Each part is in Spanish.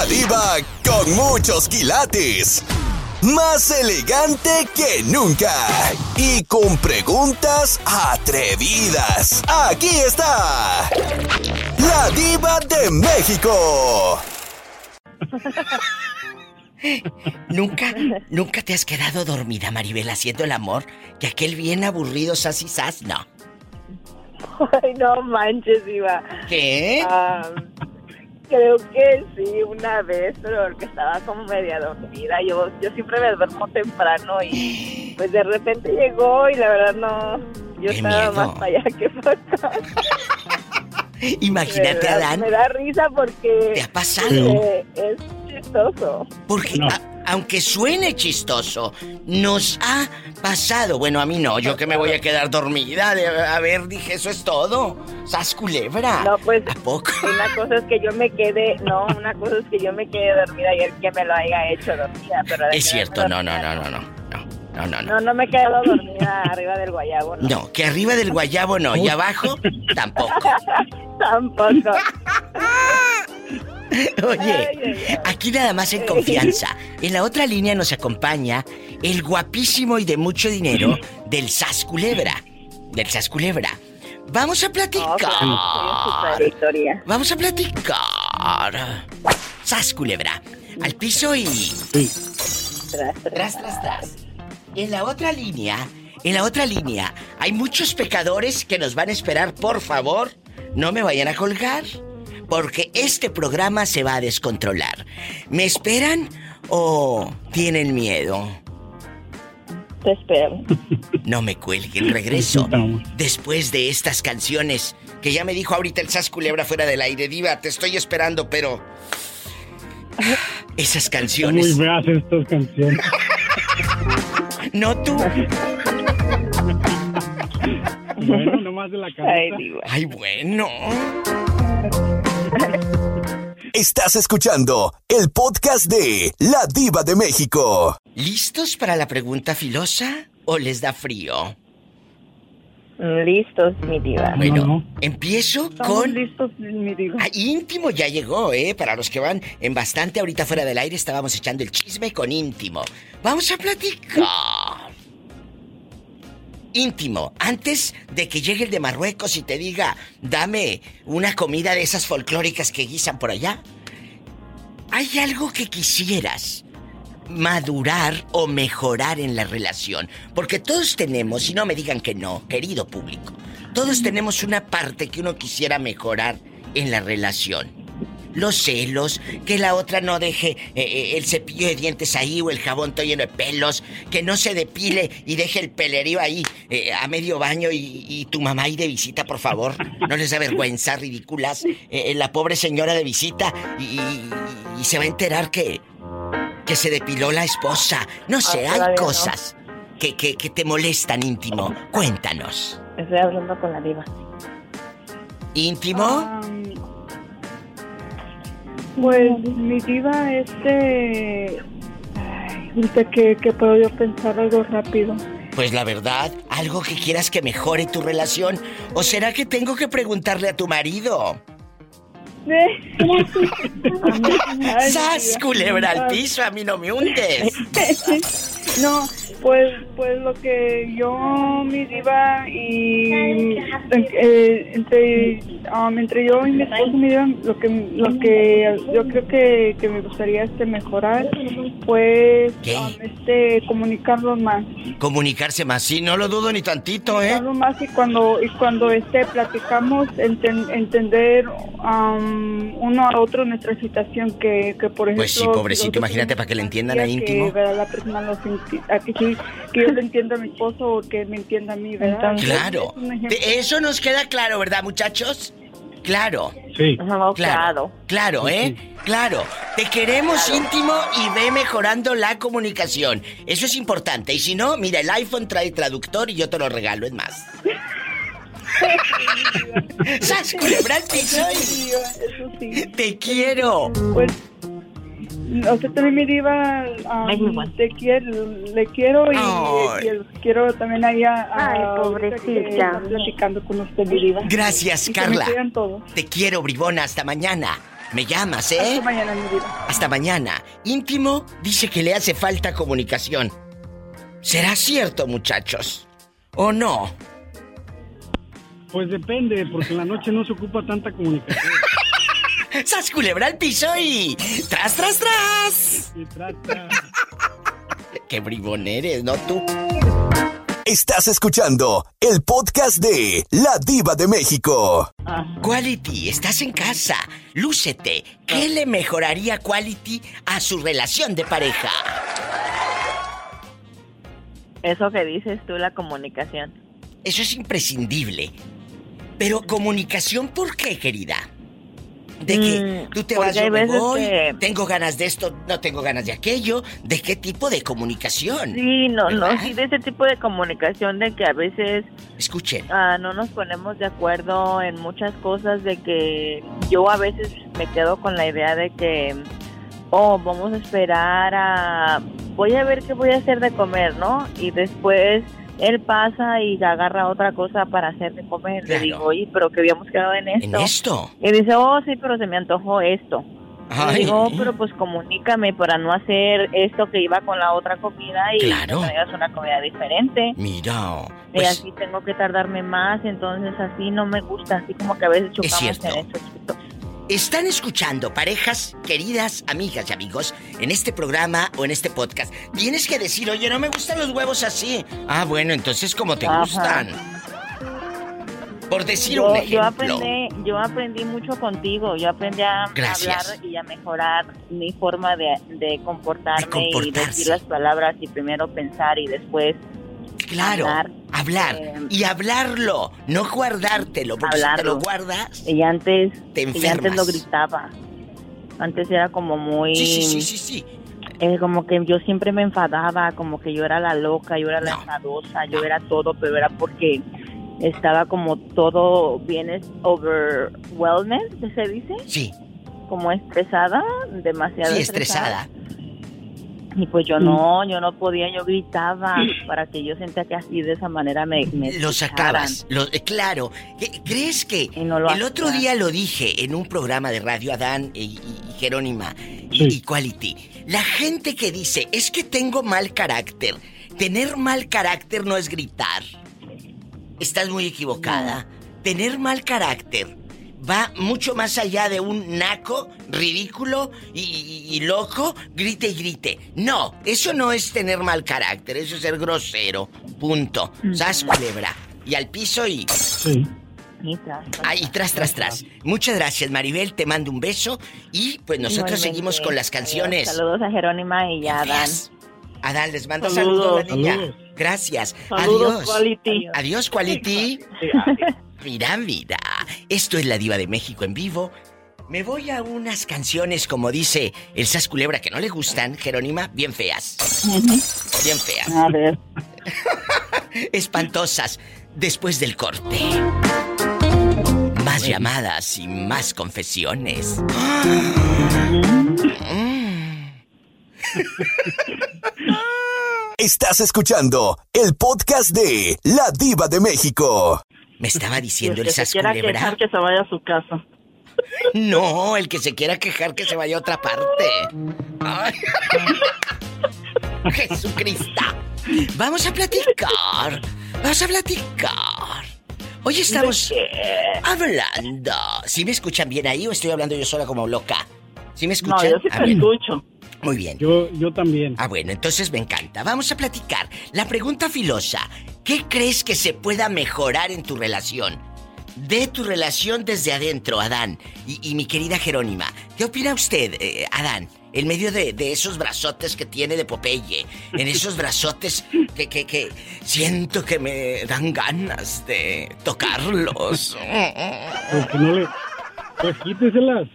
La diva con muchos quilates. Más elegante que nunca. Y con preguntas atrevidas. Aquí está. La diva de México. ¿Nunca, nunca te has quedado dormida, Maribel, haciendo el amor? Que aquel bien aburrido sas y sas, no. Ay, no manches, Iba. ¿Qué? Ah, creo que sí, una vez, pero porque estaba como media dormida. Yo, yo siempre me duermo temprano y pues de repente llegó y la verdad no. Yo Qué estaba miedo. más para allá que para acá. Imagínate, Me da- Adán. Me da risa porque. ¿Te ha pasado? eh, es chistoso. Porque a- aunque suene chistoso, nos ha pasado. Bueno, a mí no, yo que me voy a quedar dormida. de- a ver, dije, eso es todo. Sas culebra. No, pues. ¿A poco? Una cosa es que yo me quede. No, una cosa es que yo me quede dormida y el que me lo haya hecho dormida. Pero Es cierto, no, no, dormida, no, no, no. No, no, no. No, no me he quedado dormida arriba del guayabo, no. No, que arriba del guayabo no, y abajo tampoco. Tampoco. Oye, aquí nada más en confianza. En la otra línea nos acompaña el guapísimo y de mucho dinero del Sas Culebra. Del Sas Culebra. Vamos a platicar. historia. Vamos a platicar. Sas Culebra. Al piso y. Tras, tras, tras. En la otra línea, en la otra línea, hay muchos pecadores que nos van a esperar, por favor, no me vayan a colgar, porque este programa se va a descontrolar. ¿Me esperan o tienen miedo? Te espero. No me cuelguen, regreso. Después de estas canciones, que ya me dijo ahorita el Sas Culebra fuera del aire, Diva, te estoy esperando, pero... Esas canciones... muy feas estas canciones. No tú. Bueno, nomás de la Ay, cabeza. diva. Ay, bueno. Estás escuchando el podcast de La Diva de México. ¿Listos para la pregunta filosa o les da frío? Listos, mi diva. Bueno, no. empiezo Estamos con... listos, mi diva. Ah, íntimo ya llegó, ¿eh? Para los que van en bastante ahorita fuera del aire, estábamos echando el chisme con íntimo. Vamos a platicar. Íntimo, antes de que llegue el de Marruecos y te diga, dame una comida de esas folclóricas que guisan por allá, ¿hay algo que quisieras madurar o mejorar en la relación? Porque todos tenemos, y no me digan que no, querido público, todos tenemos una parte que uno quisiera mejorar en la relación. Los celos, que la otra no deje eh, eh, el cepillo de dientes ahí o el jabón todo lleno de pelos, que no se depile y deje el pelerío ahí eh, a medio baño y, y tu mamá ahí de visita, por favor. No les da vergüenza, ridículas. Eh, la pobre señora de visita y, y- y se va a enterar que, que se depiló la esposa. No sé, Ah, hay no. cosas que, que, que te molestan íntimo. Cuéntanos. Estoy hablando con la diva. ¿Íntimo? Am, pues mi diva, este. Ay, que, que puedo yo pensar algo rápido. Pues la verdad, algo que quieras que mejore tu relación. ¿O será que tengo que preguntarle a tu marido? ¡Sas, culebra al piso! A mí no me hundes. No, pues, pues lo que yo, mi diva, y eh, entre, um, entre yo y mi esposo, mi diva, lo que, lo que yo creo que, que me gustaría este mejorar, pues, um, este, comunicarlo más, Comunicarse más, sí, no lo dudo ni tantito, ¿eh? comunicarlo más y cuando, y cuando este platicamos, enten- entender um, uno a otro nuestra situación que, que por ejemplo. Pues sí, pobrecito, imagínate para que le entiendan a íntimo. ¿verdad? La persona lo senti- a que, sí, que yo le entienda a mi esposo o que me entienda a mí, ¿verdad? Claro. Eso nos queda claro, ¿verdad, muchachos? Claro. Sí. Claro. claro, ¿eh? Claro. Te queremos íntimo y ve mejorando la comunicación. Eso es importante. Y si no, mira, el iPhone trae traductor y yo te lo regalo, es más. ¡Sas, culebra al piso! Sí, diva, eso sí. ¡Te quiero! Pues, o sea, también mi diva, um, te quiero, le quiero y, quiero también ahí a, a- Ay, pobrecita. está platicando con usted, mi diva. Gracias, Y que Carla. me. Te quiero, bribona. Hasta mañana. Me llamas, ¿eh? Hasta mañana, mi diva. Hasta mañana. Íntimo dice que le hace falta comunicación. ¿Será cierto, muchachos? ¿O no? Pues depende, porque en la noche no se ocupa tanta comunicación. ¡Sas culebra al piso y... ¡Tras, tras, tras! Y trata. ¡Qué bribón eres, no tú! Estás escuchando el podcast de La Diva de México. Quality, estás en casa. Lúcete. ¿Qué le mejoraría Quality a su relación de pareja? Eso que dices tú, la comunicación. Eso es imprescindible. Pero comunicación, ¿por qué, querida? De que Mm, tú te porque vas, yo me voy, que- tengo ganas de esto, no tengo ganas de aquello. ¿De qué tipo de comunicación? Sí, no, no, sí, de ese tipo de comunicación de que a veces Escuchen. ah, no nos ponemos de acuerdo en muchas cosas, de que yo a veces me quedo con la idea de que, oh, vamos a esperar a, voy a ver qué voy a hacer de comer, ¿no? Y después él pasa y agarra otra cosa para hacer de comer. Claro. Le digo, oye, pero que habíamos quedado en En esto. esto. Y dice, oh, sí, pero se me antojó esto. Y Ay. digo, "Oh, pero pues comunícame para no hacer esto que iba con la otra comida y Claro. hagas una comida diferente. Mira. y Pues, así tengo que tardarme más, entonces así no me gusta, así como que a veces chocamos en eso, chicos. Están escuchando, parejas, queridas amigas y amigos, en este programa o en este podcast. Tienes que decir, oye, no me gustan los huevos así. Ah, bueno, entonces como te Ajá. gustan. Por decir Yo, un yo ejemplo. aprendí, yo aprendí mucho contigo, yo aprendí a Gracias. hablar y a mejorar mi forma de, de comportarme De y decir las palabras y primero pensar y después Claro, hablar. hablar, eh, y hablarlo, no guardártelo, porque si te hablarlo. lo guardas. Y antes, Te y antes lo enfermas. gritaba. Antes era como muy... Sí, sí, sí, sí, sí. eh, como que yo siempre me enfadaba, como que yo era la loca, yo era la No. enfadosa, yo era todo, pero era porque estaba como todo bien overwhelmed, ¿qué se dice? Sí, Como estresada, demasiado sí, estresada. Y pues yo no, yo no podía, yo gritaba para que yo sentía que así de esa manera me, me Lo sacabas. Lo, eh, claro. ¿Qué- ¿Crees que Y no lo el otro día lo dije en un programa de radio, Adán y, y- Jerónima y, Sí. y Quality? La gente que dice, es que tengo mal carácter. Tener mal carácter no es gritar. Estás muy equivocada. Tener mal carácter va mucho más allá de un naco, ridículo y, y- y loco, grite y grite. No, eso no es tener mal carácter, eso es ser grosero. Punto. Sas culebra. Y al piso y. Sí. Y tras, Ahí, tras, tras, tras. Muchas gracias, Maribel. Te mando un beso. Y pues nosotros igualmente. seguimos con las canciones. Saludos a Jerónima y a Dan. Feas. Adán, les mando Saludos. saludos, la niña. Saludos. Gracias. Saludos, Adiós. Quality. Adiós, Quality. Mira, mira. Esto es la Diva de México en vivo. Me voy a unas canciones, como dice el Sas Culebra, que no le gustan, Jerónima, bien feas. Bien feas. A ver. Espantosas. Después del corte. Más llamadas y más confesiones. Estás escuchando el podcast de La Diva de México. Me estaba diciendo El el que se Sas quiera quejar que se vaya a su casa. No, el que se quiera quejar que se vaya a otra parte. Ay. Jesucristo. Vamos a platicar. Vamos a platicar. Hoy estamos hablando. ¿Sí me escuchan bien ahí o estoy hablando yo sola como loca? ¿Sí me No, escuchan? yo sí te bien. escucho. Muy bien. Yo, yo también. Ah, bueno, entonces me encanta. Vamos a platicar. La pregunta filosa. ¿Qué crees que se pueda mejorar en tu relación? De tu relación desde adentro, Adán. Y, y mi querida Jerónima. ¿Qué opina usted, eh, Adán? En medio de, de esos brazotes que tiene de Popeye. En esos brazotes que, que, que siento que me dan ganas de tocarlos. Porque no. Pues quíteselas.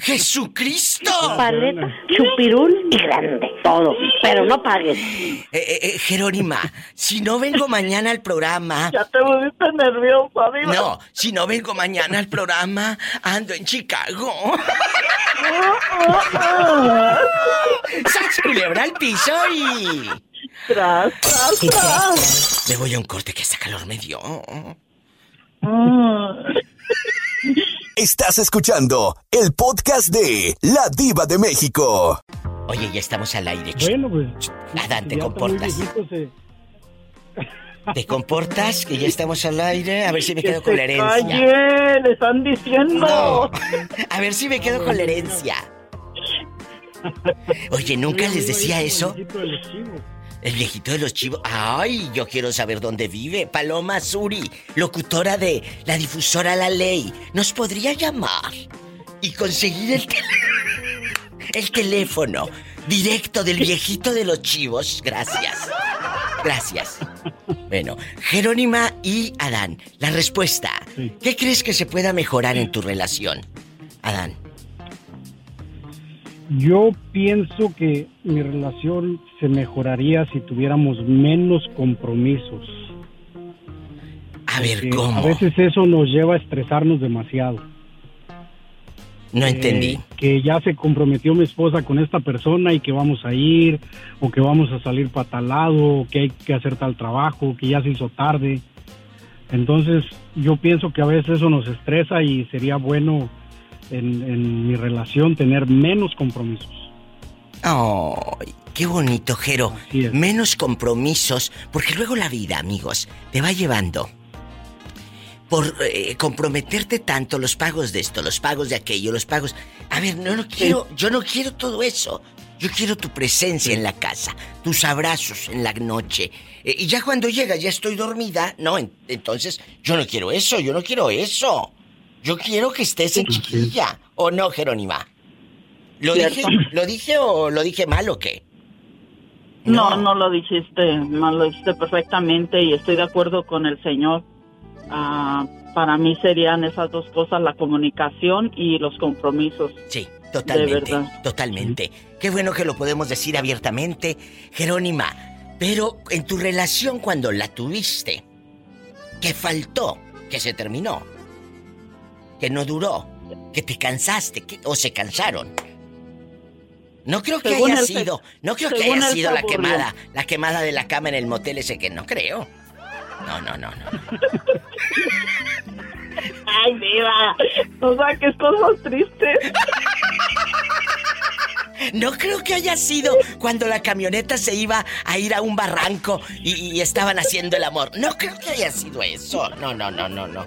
¡Jesucristo! Paleta, chupirul y grande. Todo. Pero no pagues. Eh, eh, eh, Jerónima, si no vengo mañana al programa, Ya te volviste nerviosa, diva. No, si no vengo mañana al programa, ando en Chicago. ¡Sas culebra al piso y... Tras, tras, tras. Me voy a un corte que esta calor me dio. Mm. Estás escuchando el podcast de La Diva de México. Oye, ya estamos al aire. Bueno, pues. Adán, te comportas. se- ¿Te comportas? Que ya estamos al aire. A ver si me Que quedo con la herencia. calle, le están diciendo. No. A ver si me quedo con la herencia. Oye, ¿nunca les decía eso? el viejito de los chivos. El viejito de los chivos. Ay, yo quiero saber dónde vive. Paloma Suri, locutora de la difusora La Ley. ¿Nos podría llamar y conseguir el, tel- el teléfono directo del viejito de los chivos? Gracias. Gracias. Bueno, Jerónima y Adán, la respuesta. Sí. ¿Qué crees que se pueda mejorar en tu relación? Adán. Yo pienso que mi relación se mejoraría si tuviéramos menos compromisos. A ver, ¿cómo? A veces eso nos lleva a estresarnos demasiado. No entendí. Eh, que ya se comprometió mi esposa con esta persona y que vamos a ir, o que vamos a salir para tal lado, o que hay que hacer tal trabajo, que ya se hizo tarde. Entonces, yo pienso que a veces eso nos estresa y sería bueno en, en mi relación tener menos compromisos. ¡Ay! ¡Qué bonito, Jero! Menos compromisos, porque luego la vida, amigos, te va llevando. Por eh, comprometerte tanto, los pagos de esto, los pagos de aquello, los pagos. A ver, no, no quiero, yo no quiero todo eso. Yo quiero tu presencia en la casa, tus abrazos en la noche. Eh, y ya cuando llegas, ya estoy dormida. No, en- entonces yo no quiero eso, yo no quiero eso. Yo quiero que estés en chiquilla. ¿O no, Jerónima? ¿Lo dije. ¿Lo dije o lo dije mal o qué? No, no lo dijiste lo dijiste perfectamente y estoy de acuerdo con el señor. Ah, para mí serían esas dos cosas, la comunicación y los compromisos. Sí, totalmente, verdad. totalmente. Qué bueno que lo podemos decir abiertamente, Jerónima. Pero en tu relación cuando la tuviste, ¿qué faltó? Que se terminó. Que no duró. Que te cansaste. que- o se cansaron. No creo que Según haya sido, no creo que haya sido la quemada, la quemada de la cama en el motel ese que no creo. No, no, no, no. Ay, viva, no saques cosas tristes. No creo que haya sido cuando la camioneta se iba a ir a un barranco y, y estaban haciendo el amor. No creo que haya sido eso. No, no, no, no, no.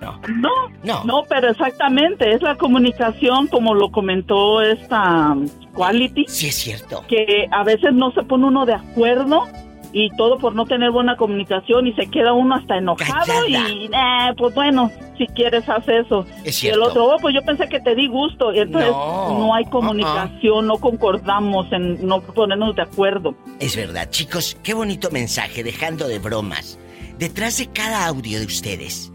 No. No, No. no, pero exactamente, es la comunicación como lo comentó esta um, Quality, Sí es cierto. que a veces no se pone uno de acuerdo y todo por no tener buena comunicación y se queda uno hasta enojado Callada. y eh, pues bueno, si quieres haz eso. Es Y el otro, oh, pues yo pensé que te di gusto. Y entonces No. no, hay comunicación, no concordamos en no ponernos de acuerdo. Es verdad, chicos, qué bonito mensaje, dejando de bromas. Detrás de cada audio de ustedes,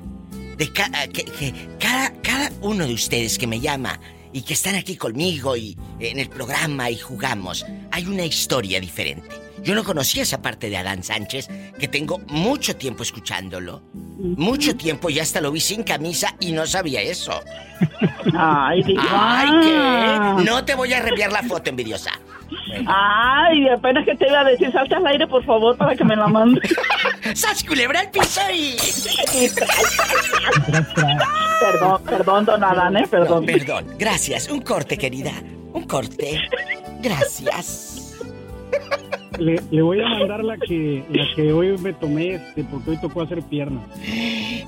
de ca- ah, que, que cada, cada uno de ustedes que me llama y que están aquí conmigo y en el programa y jugamos, hay una historia diferente. Yo no conocía esa parte de Adán Sánchez, que tengo mucho tiempo escuchándolo. Mucho tiempo y hasta lo vi sin camisa y no sabía eso. Ay. ¡Ay, qué! No te voy a reenviar la foto, envidiosa. Ay, apenas que te iba a decir, salte al aire, por favor, para que me la mandes. ¡Sas culebra al piso y... perdón, perdón, don Adán, ¿eh? Perdón. No, perdón. Gracias. Un corte, querida. Un corte. Gracias. Le, le voy a mandar la que, la que hoy me tomé, este, porque hoy tocó hacer pierna.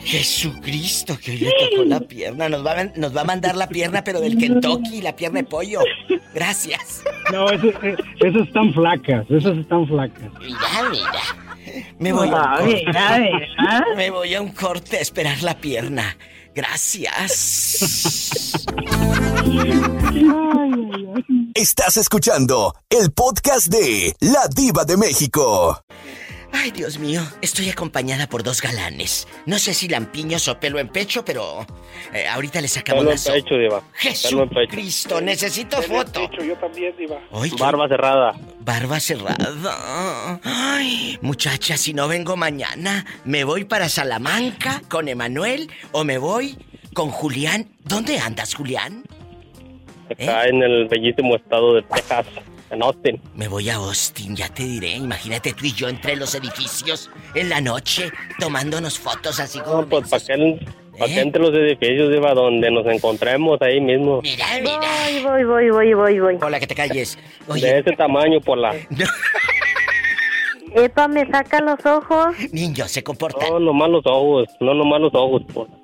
Jesucristo, que hoy le tocó la pierna. Nos va, a, nos va a mandar la pierna, pero del Kentucky, la pierna de pollo. Gracias. No, eso- eh, esas están flacas, esas están flacas. Mira, mira. Me voy a un corte. Me voy a un corte a esperar la pierna. Gracias. Estás escuchando el podcast de La Diva de México. Ay, Dios mío, estoy acompañada por dos galanes. No sé si lampiños o pelo en pecho, pero eh, ahorita le sacamos Pelo la en so- pecho, diva. Pelo en pecho. Jesucristo, necesito foto. yo también, diva. Ay, Barba cerrada. Barba cerrada. Ay, muchacha, si no vengo mañana, ¿me voy para Salamanca con Emanuel o me voy con Julián? ¿Dónde andas, Julián? Acá en el bellísimo estado de Texas, en Austin. Me voy a Austin, ya te diré. Imagínate tú y yo entre los edificios en la noche tomándonos fotos así como... No, pues para aquel, Aquí entre los edificios, Diva, donde nos encontremos ahí mismo. Mira, mira. Voy, voy, voy, voy, voy. Hola, que te calles. De ese tamaño, por la... Epa, me saca los ojos. niño, se comporta. No, nomás los ojos, no nomás los ojos, por la-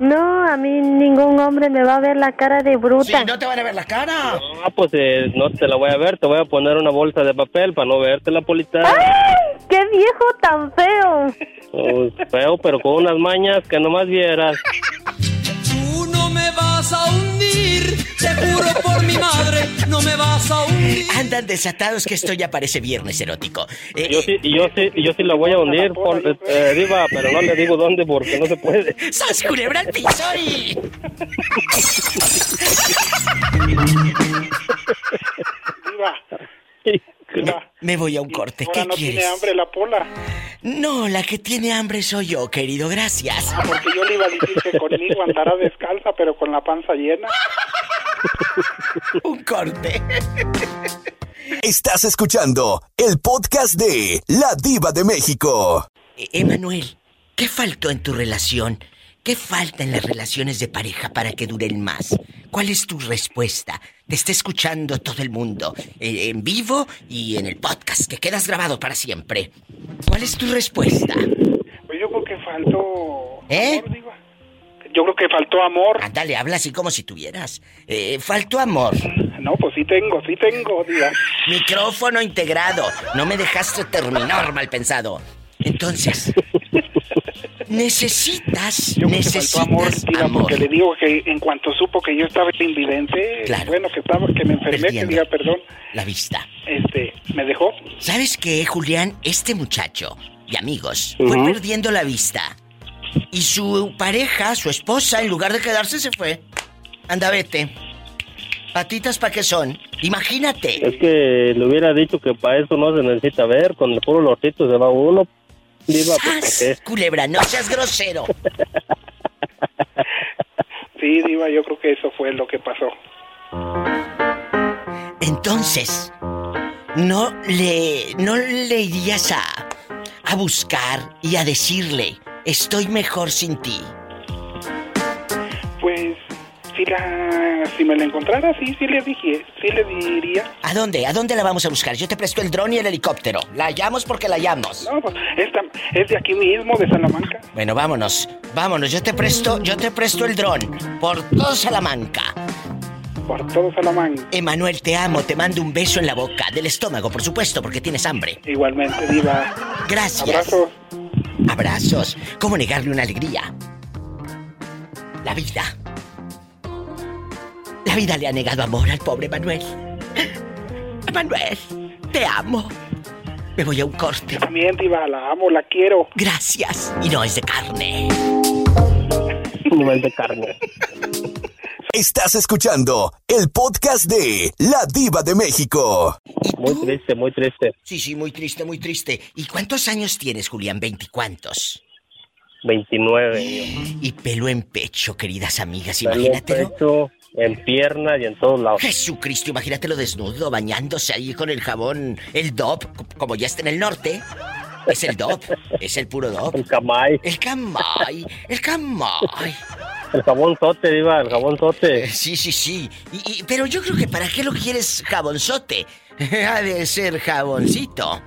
No, a mí ningún hombre me va a ver la cara de Sí, bruta. no te van a ver la cara. Ah, pues eh, no te la voy a ver, te voy a poner una bolsa de papel para no verte la polita. ¡Ay! ¡Qué viejo tan feo! Pues, feo, pero con unas mañas que nomás vieras. Tú no me vas a hundir, te no me vas a hundir. Andan desatados que esto ya parece viernes erótico. Eh, Yo sí, yo sí, yo sí la voy a hundir, por, eh, Diva, pero no le digo dónde porque no se puede. ¡Sas culebra al piso y... Diva, Diva. Me voy a un corte. Ahora ¿Qué no quieres? tiene hambre la pola. No, la que tiene hambre soy yo, querido. Gracias. Ah, porque yo le iba a decir que conmigo andará descalza, pero con la panza llena. Un corte. Estás escuchando el podcast de La Diva de México. Eh, Emanuel, ¿qué faltó en tu relación? ¿Qué falta en las relaciones de pareja para que duren más? ¿Cuál es tu respuesta? Te está escuchando todo el mundo, eh, en vivo y en el podcast, que quedas grabado para siempre. ¿Cuál es tu respuesta? Pues yo creo que faltó ¿Eh? amor. Yo creo que faltó amor. Ándale, habla así como si tuvieras. Eh, faltó amor. No, pues sí tengo, sí tengo, Diva. Micrófono integrado. No me dejaste terminar, mal pensado. Entonces, necesitas, Yo creo que faltó amor, necesitas Diva, amor. porque le digo que en cuanto supo que yo estaba invidente, Claro. bueno, que estaba, que me enfermé, que diga perdón, La vista. este, me dejó. ¿Sabes qué, Julián? Este muchacho y amigos fue perdiendo la vista. Y su pareja, su esposa, en lugar de quedarse, se fue. Anda, vete. Patitas para qué son. Imagínate. Es que le hubiera dicho que para eso no se necesita ver, con el puro lorcito se va uno. Diva, pues. Culebra, no seas grosero. Sí, Diva, yo creo que eso fue lo que pasó. Entonces, no le, no le irías a, a buscar y a decirle, estoy mejor sin ti. Pues, si la, si me la encontrara, sí, sí le dije, sí le diría. ¿A dónde? ¿A dónde la vamos a buscar? Yo te presto el dron y el helicóptero. La hallamos porque la hallamos. No, pues, esta, es de aquí mismo, de Salamanca. Bueno, vámonos. Vámonos, yo te presto, yo te presto el dron por todo Salamanca. Por todo Salamanca. Emanuel, te amo, te mando un beso en la boca, del estómago, por supuesto, porque tienes hambre. Igualmente, Diva. Gracias. Abrazos. Abrazos. ¿Cómo negarle una alegría? La vida. La vida le ha negado amor al pobre Manuel. Manuel, te amo. Me voy a un corte. También, Diva, la amo, la quiero. Gracias. Y no es de carne. No es de carne. Estás escuchando el podcast de La Diva de México. Muy triste, muy triste. Sí, sí, muy triste, muy triste. ¿Y cuántos años tienes, Julián? ¿Veinticuántos? 29. Y pelo en pecho, queridas amigas, Sale en pierna y en todos lados. Jesucristo, imagínatelo desnudo, bañándose ahí con el jabón, el DOP, como ya está en el norte. Es el DOP, es el puro DOP. El camay, El camay, el camay. el jabón sote, Diva, el jabón sote. Sí, sí, sí. Y, y- pero yo creo que ¿para qué lo quieres jabonzote? Ha de ser jaboncito.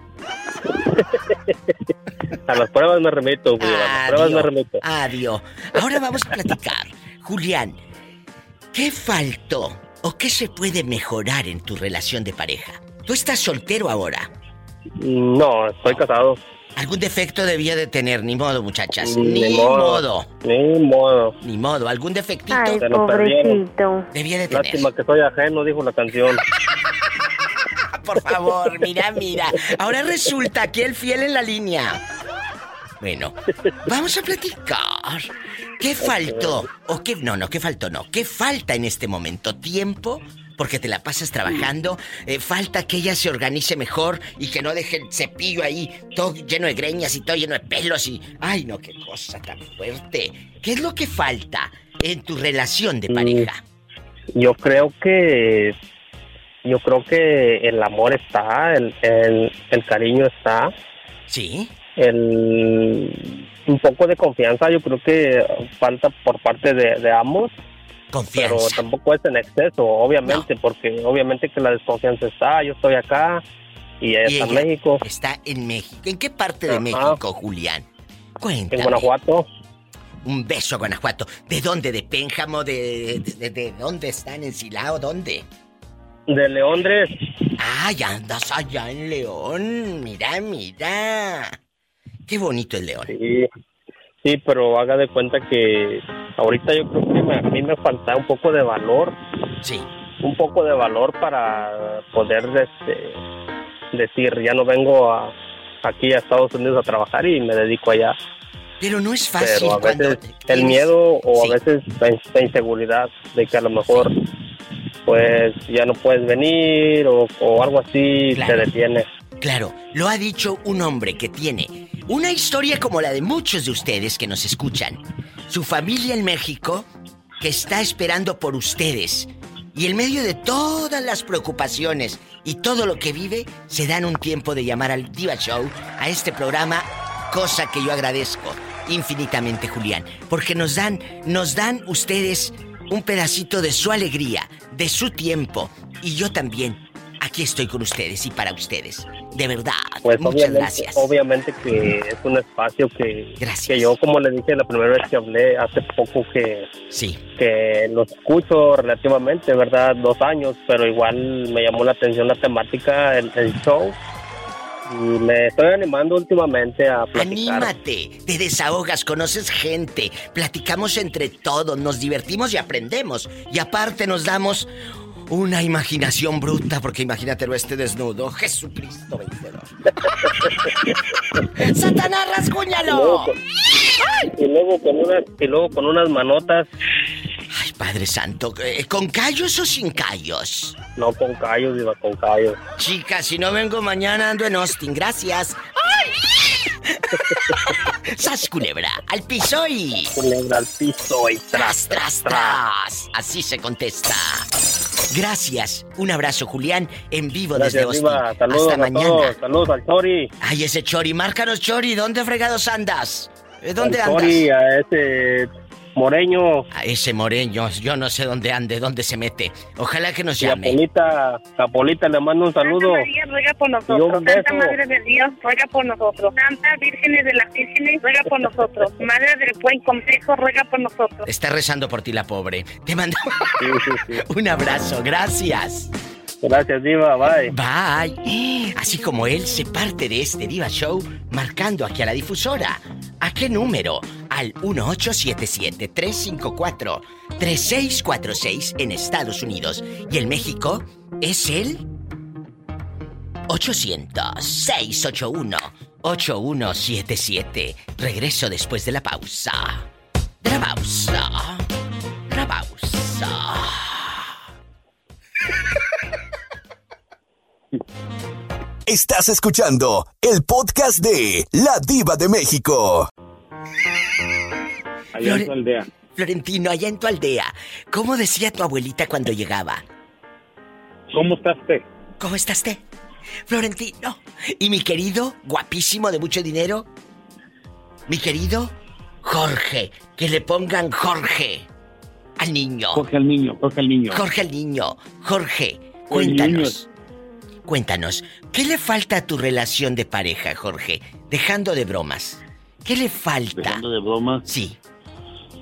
A las pruebas me remito, Diva, a las pruebas me remito. Adiós. Ahora vamos a platicar. Julián, ¿qué faltó o qué se puede mejorar en tu relación de pareja? Tú estás soltero ahora. No, estoy casado. Algún defecto debía de tener, ni modo, muchachas. Ni Ni, modo. modo. Ni modo. Ni modo. Algún defectito Ay, Se lo perdieron. pobrecito. debía de tener. Lástima que soy ajeno, dijo la canción. Por favor, mira, mira. Ahora resulta que el fiel en la línea. Bueno, vamos a platicar. ¿Qué faltó? ¿O qué? No, no, ¿qué faltó? No. ¿Qué falta en este momento? ¿Tiempo? Porque te la pasas trabajando. Eh, falta que ella se organice mejor y que no deje el cepillo ahí todo lleno de greñas y todo lleno de pelos y. ¡Ay, no, qué cosa tan fuerte! ¿Qué es lo que falta en tu relación de pareja? Yo creo que. Yo creo que el amor está, el, el, el cariño está, ¿Sí? el, un poco de confianza, yo creo que falta por parte de, de ambos. Confianza. Pero tampoco es en exceso, obviamente, porque obviamente que la desconfianza está, yo estoy acá y ella Y está en México, Está en México. ¿En qué parte de Ajá. México, Julián? Cuéntame. en Guanajuato. Un beso Guanajuato. ¿De dónde? ¿De Pénjamo? ¿De, de, de- de dónde están? ¿En Silao? ¿Dónde? De Leondres. Ah, ya andas allá en León. Mira, mira. Qué bonito el León. Sí, sí, pero haga de cuenta que ahorita yo creo que me- a mí me falta un poco de valor. Sí. Un poco de valor para poder este, decir, ya no vengo a, aquí a Estados Unidos a trabajar y me dedico allá. Pero no es fácil Pero a cuando veces el miedo o Sí. a veces la, in- la inseguridad de que a lo mejor pues ya no puedes venir o, o algo así Claro. te detiene. Claro, lo ha dicho un hombre que tiene una historia como la de muchos de ustedes que nos escuchan. Su familia en México que está esperando por ustedes. Y en medio de todas las preocupaciones y todo lo que vive, se dan un tiempo de llamar al Diva Show, a este programa, cosa que yo agradezco infinitamente, Julián, porque nos dan, nos dan ustedes un pedacito de su alegría, de su tiempo, y yo también aquí estoy con ustedes y para ustedes. De verdad, Pues muchas obviamente, gracias. obviamente que es un espacio que, que yo como le dije la primera vez que hablé hace poco que sí que lo escucho relativamente, ¿verdad? Dos años, pero igual me llamó la atención la temática, el, el show. Y me estoy animando últimamente a platicar. Anímate, te desahogas, conoces gente, platicamos entre todos, nos divertimos y aprendemos. Y aparte nos damos una imaginación bruta, porque imagínatelo este desnudo. Jesucristo vencedor. ¡Satanás, Y luego, rasguñalo! con, y luego con unas y luego con unas manotas Ay, Padre Santo, eh, ¿con callos o sin callos? no con callos iba con callos Chica, si no vengo mañana ando en Austin, gracias. ¡Sas culebra! ¡Al piso y! culebra al piso y tras, tras, tras. Así se contesta. Gracias. Un abrazo, Julián, en vivo desde Austin. Saludos Hasta a mañana. todos saludos al Chori Ay, ese Chori, márcanos Chori, ¿dónde fregados andas? ¿Eh, ¿Dónde al andas? Chori a ese moreño A ese moreño, yo no sé dónde ande, dónde se mete. Ojalá que nos llame. Polita a Polita le mando un saludo María, ruega por Y nosotros. un beso. Santa Madre de Dios, ruega por nosotros. Santa Vírgenes de las Vírgenes, ruega por nosotros. Madre del Buen Consejo, ruega por nosotros. Está rezando por ti la pobre. Te mando Sí, sí, sí. un abrazo, gracias. Gracias Diva bye Bye. Así como él se parte de este Diva Show marcando aquí a la difusora. ¿A qué número? Al 1877-354-3646 en Estados Unidos. Y en México es el 800-681-8177. Regreso después de la pausa. De la pausa. De la pausa. Estás escuchando el podcast de La Diva de México. Allá en tu aldea. Florentino, allá en tu aldea. ¿Cómo decía tu abuelita cuando llegaba? ¿Cómo estás, te? ¿Cómo estás, te? Florentino. ¿Y mi querido, guapísimo, de mucho dinero? Mi querido Jorge. Que le pongan Jorge al niño. Jorge al niño, Jorge al niño. Jorge al niño. Jorge, cuéntanos. Cuéntanos, ¿qué le falta a tu relación de pareja, Jorge? Dejando de bromas. ¿Qué le falta? Dejando de broma. Sí.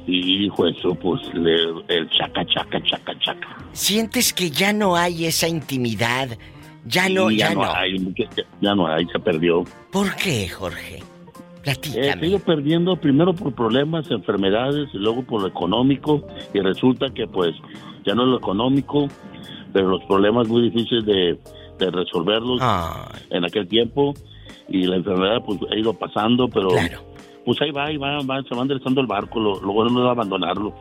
Hijo, eso, pues, le- el chaca, chaca, chaca, chaca. ¿Sientes que ya no hay esa intimidad? Ya no, Y ya, no. hay, ya, ya no hay, se perdió. ¿Por qué, Jorge? Eh, Platícame. se ha ido perdiendo primero por problemas, enfermedades y luego por lo económico y resulta que pues ya no es lo económico, pero los problemas muy difíciles de, de resolverlos en aquel tiempo y la enfermedad pues ha ido pasando, pero pues ahí va, ahí va, va, se va enderezando el barco, lo, lo bueno no es abandonarlo.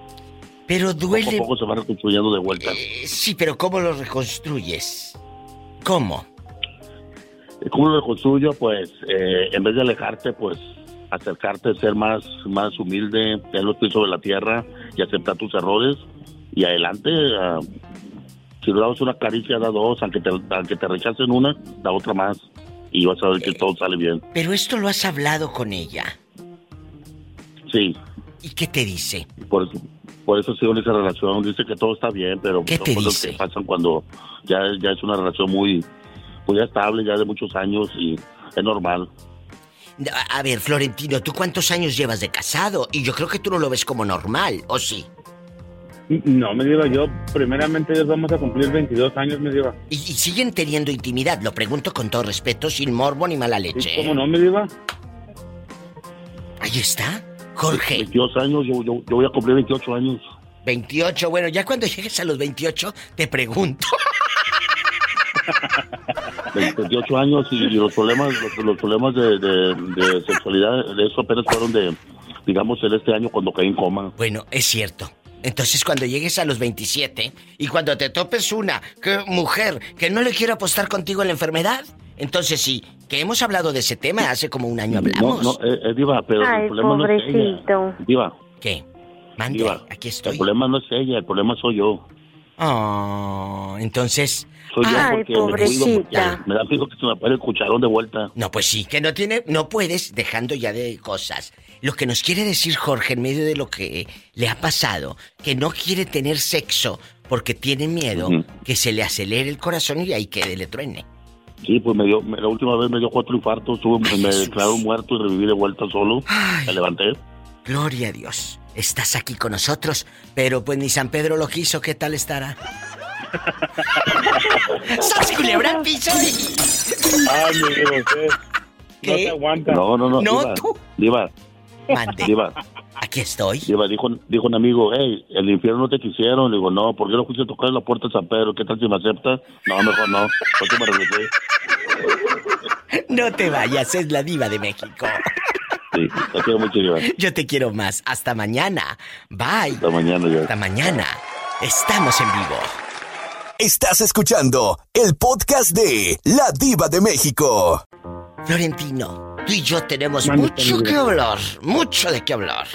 Pero Poco duele. a poco se va reconstruyendo de vuelta. Eh, Sí, pero ¿cómo lo reconstruyes? ¿Cómo? ¿Cómo lo reconstruyo? Pues eh, en vez de alejarte, pues acercarte, ser más, más humilde, tener los pies sobre la tierra y aceptar tus errores y adelante. ah, si le damos una caricia, da dos, aunque te, aunque te rechacen una, da otra más y vas a ver que todo sale bien. Pero esto lo has hablado con ella. Sí. ¿Y qué te dice? Por, por eso sigo en esa relación. Dice que todo está bien, pero ¿Qué te cosas dice? que pasan cuando ya, ya es una relación muy, muy estable, ya de muchos años y es normal. A ver, Florentino, ¿tú cuántos años llevas de casado? Y yo creo que tú no lo ves como normal, ¿o sí? No, me diga, yo primeramente Dios vamos a cumplir 22 años, me diga. ¿Y, y siguen teniendo intimidad? Lo pregunto con todo respeto, sin morbo ni mala leche. ¿Cómo no, me diga? Ahí está, Jorge. 22 años, yo, yo, yo voy a cumplir 28 años. 28, bueno, ya cuando llegues a los 28 te pregunto. 28 años y, y los problemas los, los problemas de, de- de sexualidad de eso apenas fueron de digamos en este año cuando caí en coma Bueno, es cierto. Entonces cuando llegues a los 27 y cuando te topes una que, mujer que no le quiere apostar contigo en la enfermedad, entonces sí, que hemos hablado de ese tema hace como un año no hablamos. no eh, eh, diva pero Ay, el problema no es ella pobrecito. diva ¿Qué? Mande, diva aquí estoy. el problema no es ella el problema soy yo Oh, entonces. soy yo Ay, me cuido, porque pobrecita. me da fijo que se me pone el cucharón de vuelta No, pues sí, que no tiene, no puedes dejando ya de cosas. Lo que nos quiere decir Jorge en medio de lo que le ha pasado, que no quiere tener sexo porque tiene miedo Ujú. que se le acelere el corazón y ahí quede, le truene. sí pues me dio me- la última vez me dio cuatro infartos tuve, me Jesús. declararon muerto y reviví de vuelta solo Ay. me levanté Gloria a Dios. Estás aquí con nosotros, pero pues ni San Pedro lo quiso, ¿qué tal estará? ¡Sas culebra al piso! Ay, mi usted no ¿Qué? se aguanta. no no no No, diva, tú. diva Mande. diva Aquí estoy. Diva, dijo, dijo un amigo, hey, el infierno no te quisieron. Le digo, no, ¿por qué no fuiste a tocar la puerta de San Pedro? ¿Qué tal si me acepta? No, mejor no. Por eso me regresé. No te vayas, es la diva de México. Sí, te quiero mucho, Diva. Yo te quiero más. Hasta mañana. Bye. Hasta mañana, ya. Hasta mañana. Estamos en vivo. Estás escuchando el podcast de La Diva de México. Florentino, tú y yo tenemos mucho que hablar. Mucho de qué hablar.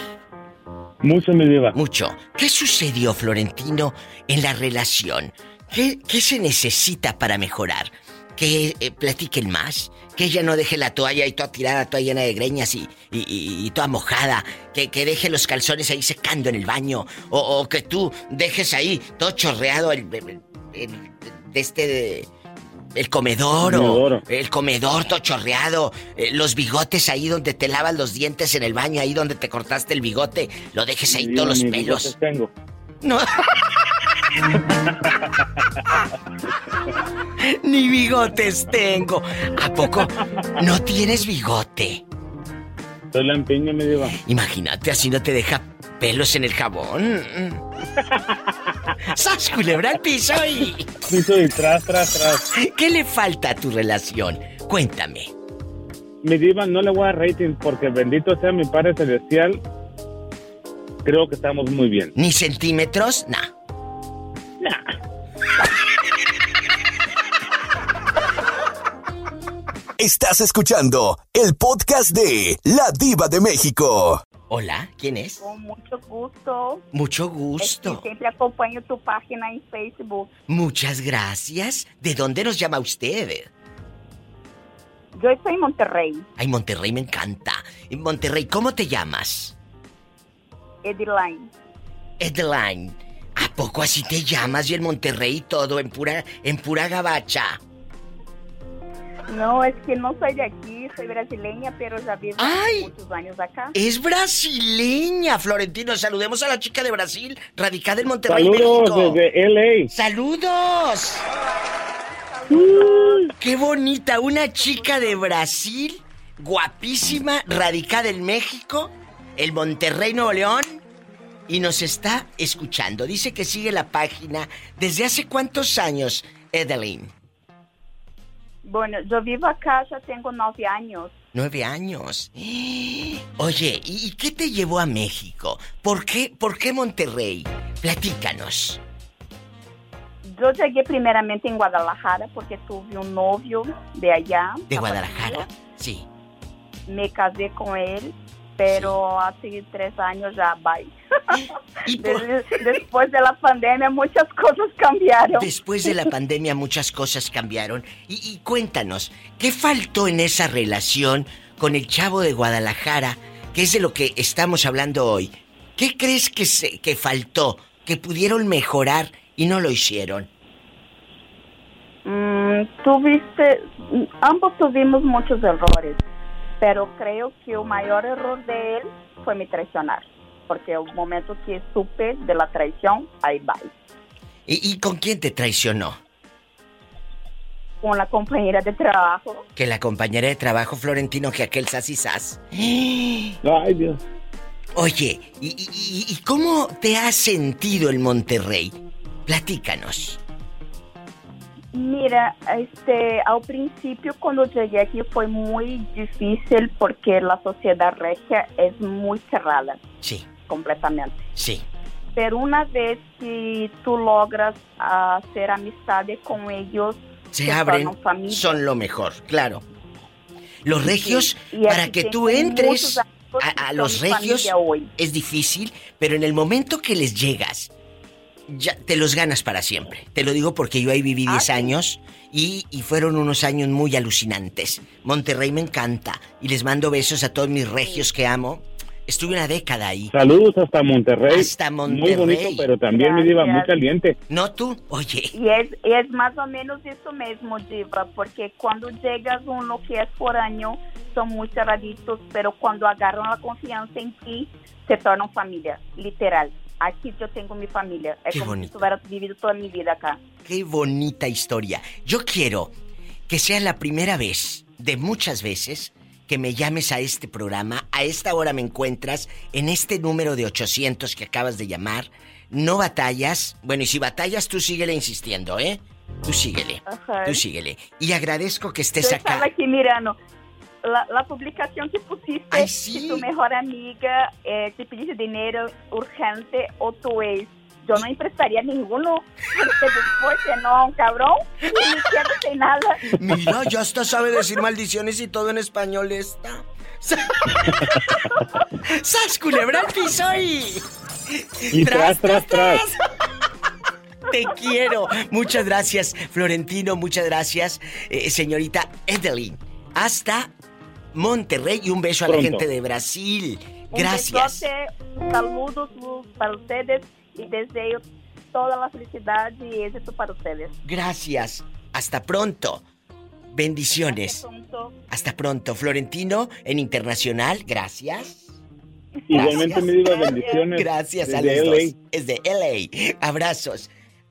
Mucho, mi diva. Mucho. ¿Qué sucedió, Florentino, en la relación? ¿Qué, qué se necesita para mejorar? Que eh, platiquen más. Que ella no deje la toalla y toda tirada, toda llena de greñas y, y- y- y toda mojada. Que, que deje los calzones ahí secando en el baño. O, o que tú dejes ahí todo chorreado el, el- el- de este... de- el comedor o el comedor todo chorreado, eh, los bigotes ahí donde te lavas los dientes en el baño, ahí donde te cortaste el bigote, lo dejes ahí todos los pelos. tengo. No. Ni bigotes tengo. ¿A poco no tienes bigote? Soy la empeña, mi diva. Imagínate, así no te deja pelos en el jabón. ¡Sas culebra al piso y... Piso y tras, tras, tras. ¿Qué le falta a tu relación? Cuéntame. Mi diva, no le voy a rating porque bendito sea mi Padre Celestial. Creo que estamos muy bien. ¿Ni centímetros? Nah. Estás escuchando el podcast de La Diva de México. Hola, ¿quién es? Con mucho gusto. Mucho gusto. siempre acompaño tu página en Facebook. Muchas gracias. ¿De dónde nos llama usted? Yo estoy en Monterrey, Ay, Monterrey me encanta. En Monterrey, ¿cómo te llamas? Ediline. Edeline. ¿A poco así te llamas y en Monterrey todo en pura en pura gabacha? No, es que no soy de aquí, soy brasileña, pero ya vivo muchos años acá. Es brasileña, Florentino. Saludemos a la chica de Brasil, radicada en Monterrey, Saludos México. desde LA. ¡Saludos! ¡Qué bonita! Una chica de Brasil, guapísima, radicada en México, el Monterrey, Nuevo León, y nos está escuchando. Dice que sigue la página. ¿Desde hace cuántos años, Edeline? Bueno, yo vivo acá, ya tengo nueve años. Nueve años. Oye, ¿y qué te llevó a México? ¿Por qué, por qué Monterrey? Platícanos. Yo llegué primeramente en Guadalajara porque tuve un novio de allá. ¿De. Guadalajara? Sí. Me casé con él, pero hace tres años ya bye. Des- Después de la pandemia muchas cosas cambiaron. Después de la pandemia muchas cosas cambiaron. Y, y cuéntanos, ¿qué faltó en esa relación con el chavo de Guadalajara que es de lo que estamos hablando hoy, ¿qué crees que, se, que faltó, que pudieron mejorar y no lo hicieron? Mm, tuviste, ambos tuvimos muchos errores, pero creo que el mayor error de él fue mi traicionar, porque el momento que supe de la traición, ahí va. ¿Y, ¿Y, con quién te traicionó? Con la compañera de trabajo. Que la compañera de trabajo, Florentino, que aquel sas y sas. Ay, Dios. Oye, ¿y, y, y cómo te has sentido en Monterrey? Platícanos. Mira, este, al principio cuando llegué aquí fue muy difícil porque la sociedad regia es muy cerrada. Sí. Completamente. Sí. Pero una vez que tú logras hacer amistades con ellos, se abren, son lo mejor, claro. Los regios, para que tú entres a, a los regios, es difícil, pero en el momento que les llegas ya te los ganas para siempre. Te lo digo porque yo ahí viví 10 ah, años y, y, fueron unos años muy alucinantes. Monterrey me encanta y les mando besos a todos mis regios que amo. Estuve una década ahí. Saludos hasta Monterrey. Hasta Monterrey. Muy bonito, pero también me iba muy caliente. ¿No tú? Oye. Y es, es más o menos eso mismo, Diva, porque cuando llegas uno que es foráneo, son muy cerraditos, pero cuando agarran la confianza en ti, se tornan familia, literal aquí yo tengo mi familia. Es Qué como bonito. si hubiera vivido toda mi vida acá. Qué bonita historia. Yo quiero que sea la primera vez de muchas veces que me llames a este programa. A esta hora me encuentras en este número de 800 que acabas de llamar. No batallas. Bueno, y si batallas, tú síguele insistiendo, ¿eh? Tú síguele. Ajá. Tú síguele. Y agradezco que estés Yo acá. estaba aquí mirando. La, la, publicación que pusiste Ay, sí. que tu mejor amiga eh, te pediste dinero urgente o tu ex. Yo no emprestaría ninguno. Porque después de no, cabrón, y ni quiero sin nada. Mira, ya hasta sabe decir maldiciones y todo en español esta. ¡Sas culebra piso y... Y tras, tras, tras. Te quiero. Muchas gracias, Florentino. Muchas gracias, eh, señorita Edeline. Hasta Monterrey y un beso Pronto. a la gente de Brasil. Gracias. Un besote, saludos para ustedes y deseo toda la felicidad y éxito para ustedes. Gracias. Hasta pronto. Bendiciones. Hasta pronto. Hasta pronto. Florentino en Internacional, gracias. Igualmente me digo bendiciones. Gracias a desde los LA. dos. Es de LA. Abrazos.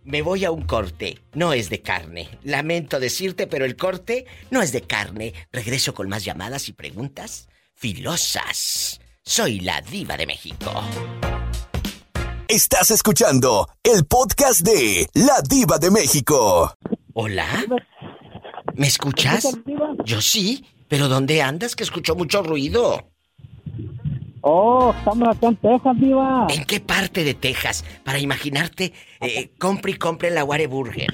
Me voy a un corte. No es de carne. Lamento decirte, pero el corte no es de carne. Regreso con más llamadas y preguntas filosas. Soy la diva de México. Estás escuchando el podcast de La Diva de México. Hola. ¿Me escuchas? Yo sí, pero ¿dónde andas? Que escucho mucho ruido. Oh, estamos acá en Texas, Diva. ¿En qué parte de Texas? Para imaginarte, eh, compre y compre la Whataburger.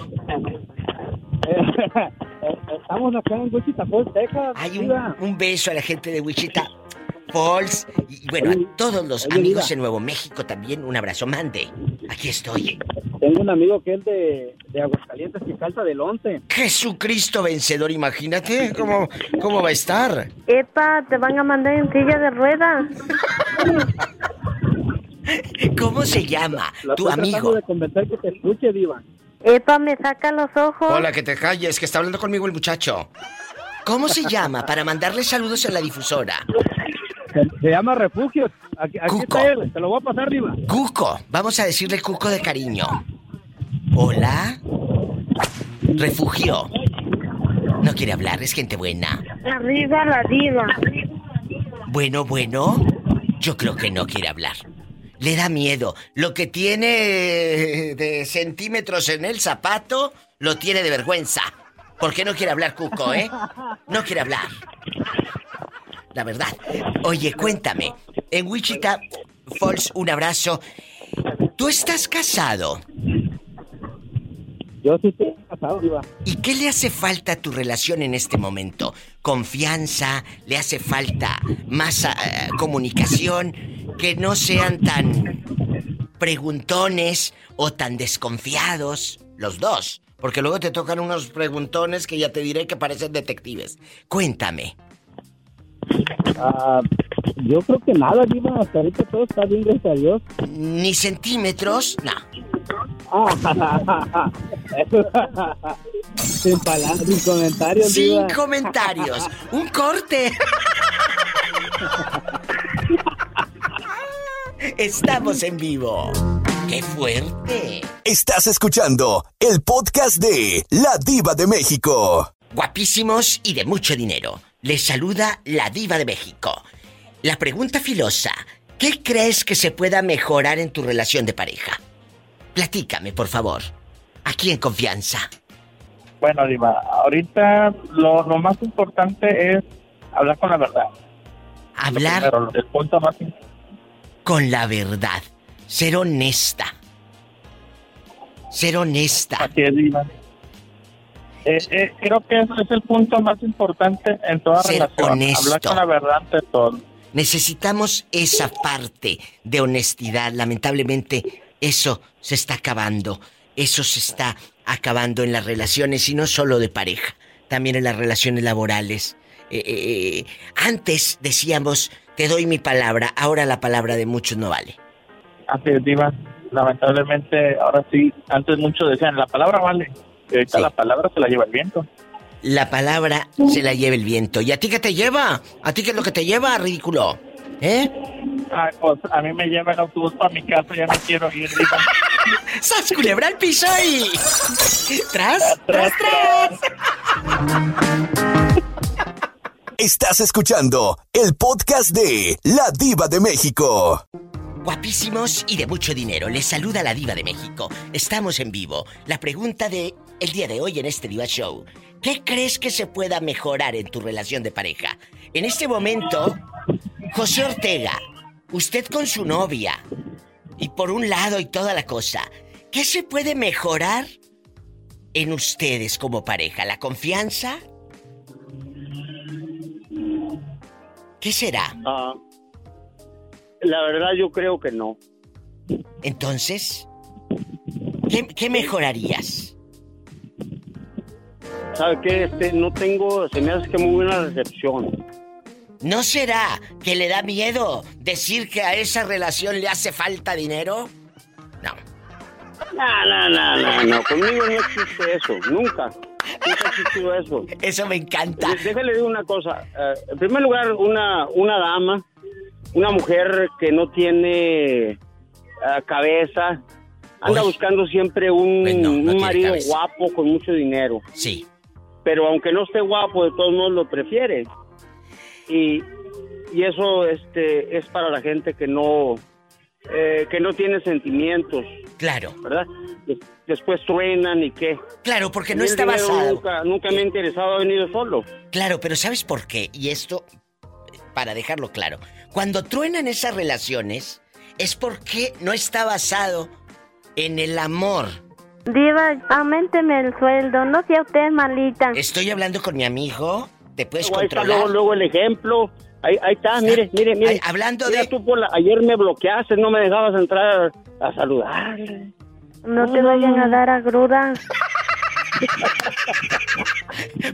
estamos acá en Wichita Falls, Texas. Hay un beso a la gente de Wichita Falls. Y bueno, a todos los Oye, amigos en Nuevo México también, un abrazo. Mande. Aquí estoy. Tengo un amigo que es de, de Aguascalientes que calza del 11. Jesucristo vencedor, imagínate cómo, cómo va a estar. Epa, te van a mandar en silla de ruedas. ¿Cómo se llama La tu amigo? de convencer que te escuche, Diva. Epa, me saca los ojos. Hola, que te calles, que está hablando conmigo el muchacho. ¿Cómo se llama? Para mandarle saludos en la difusora. Se, se llama Refugio. Aquí, aquí Cuco. está él. Te lo voy a pasar, Diva. Cuco, vamos a decirle Cuco de cariño. Hola. Refugio. No quiere hablar, es gente buena. Arriba la diva. Bueno, bueno. Yo creo que no quiere hablar. Le da miedo. Lo que tiene de centímetros en el zapato, lo tiene de vergüenza. ¿Por qué no quiere hablar Cuco, eh? No quiere hablar. La verdad. Oye, cuéntame. En Wichita Falls, un abrazo. ¿Tú estás casado? Yo sí estoy casado, Diva. ¿Y qué le hace falta a tu relación en este momento? ¿Confianza? ¿Le hace falta más eh, comunicación? Que no sean tan preguntones o tan desconfiados. Los dos. Porque luego te tocan unos preguntones que ya te diré que parecen detectives. Cuéntame. Ah, Yo creo que nada, Diva. Hasta ahorita todo está bien, gracias a Dios. Ni centímetros, no. Sin palabras, sin comentarios, Sin Diva. comentarios. Un corte. Estamos en vivo. ¡Qué fuerte! Estás escuchando el podcast de La Diva de México. Guapísimos y de mucho dinero. Les saluda la diva de México. La pregunta filosa. ¿Qué crees que se pueda mejorar en tu relación de pareja? Platícame, por favor. Aquí en confianza. Bueno, Diva, ahorita lo, lo más importante es hablar con la verdad. Hablar primero, el punto más con la verdad. Ser honesta. Ser honesta. Así es, Diva. Eh, eh, creo que eso es el punto más importante en toda Ser relación. honesto. Hablar con la verdad ante todo. Necesitamos esa parte de honestidad. Lamentablemente, eso se está acabando. Eso se está acabando en las relaciones y no solo de pareja, también en las relaciones laborales. Eh, antes decíamos, te doy mi palabra, ahora la palabra de muchos no vale. Así es, Diva. Lamentablemente, ahora sí, antes muchos decían, la palabra vale. La palabra se la lleva el viento. La palabra se la lleva el viento. ¿Y a ti qué te lleva? ¿A ti qué es lo que te lleva, ridículo? ¿Eh? Ay, pues a mí me lleva el autobús para mi casa, ya no quiero ir, Diva. ¡Sas culebra al piso y... ¡Tras, tras, tras! Estás escuchando el podcast de La Diva de México. Guapísimos y de mucho dinero. Les saluda la diva de México. Estamos en vivo. La pregunta de el día de hoy en este Diva Show. ¿Qué crees que se pueda mejorar en tu relación de pareja? En este momento, José Ortega, usted con su novia, y por un lado y toda la cosa, ¿qué se puede mejorar en ustedes como pareja? ¿La confianza? ¿Qué será? Ah, la verdad yo creo que no. Entonces, ¿qué, qué mejorarías? ¿Sabe qué? Este, no tengo, se me hace que muy buena recepción. ¿No será que le da miedo decir que a esa relación le hace falta dinero? No, no, no, no, no, conmigo no existe eso, nunca. Nunca ha existido eso. Eso me encanta. Déjale decir una cosa. eh, en primer lugar, una, una dama, una mujer que no tiene ah, cabeza, anda buscando siempre un, Pues no, no un marido cabeza. guapo con mucho dinero. Sí. Pero aunque no esté guapo, de todos modos lo prefiere. Y, y eso este, es para la gente que no, eh, que no tiene sentimientos. Claro. ¿Verdad? Des- Después truenan y qué. Claro, porque no está basado. Nunca, nunca me ha interesado, ha venido solo. Claro, pero ¿sabes por qué? Y esto, para dejarlo claro, cuando truenan esas relaciones, es porque no está basado en el amor. Diva, aumenteme el sueldo, no sea usted malita. Estoy hablando con mi amigo, ¿te puedes está controlar? luego, luego el ejemplo. Ahí, ahí está, mire, mire, mire. Ay, hablando Mira, tú por la- ayer me bloqueaste, no me dejabas entrar a, a saludarle. No te vayan a dar agruda.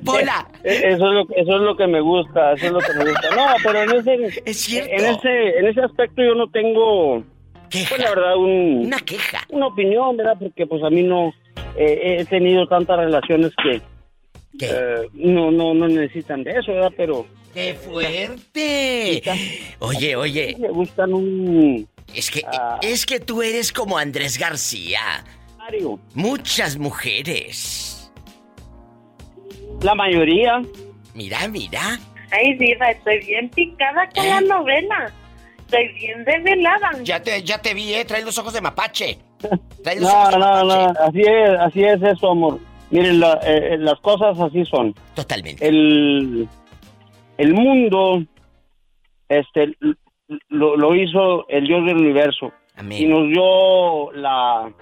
¡Pola! Eh, Eso es, lo, eso es lo que me gusta, eso es lo que me gusta. No, pero en ese, es cierto. En ese, en ese aspecto yo no tengo, pues la verdad, un, una queja. Una opinión, ¿verdad? Porque pues a mí no, eh, he tenido tantas relaciones que eh, no, no, no necesitan de eso, ¿verdad? Pero... ¡Qué fuerte! Oye, oye. Me gustan un... Es que, es que tú eres como Andrés García. Muchas mujeres. La mayoría. Mira, mira. Ay, diva, estoy bien picada con la novela. Estoy bien desvelada. Ya te, ya te vi, ¿eh? Traes los ojos de mapache. Traes los No, ojos de no, mapache. no, así es, así es eso, amor. Miren, la- eh, eh, las cosas así son. Totalmente. El, el mundo, este, lo, lo hizo el Dios del universo. Amén. Y nos dio la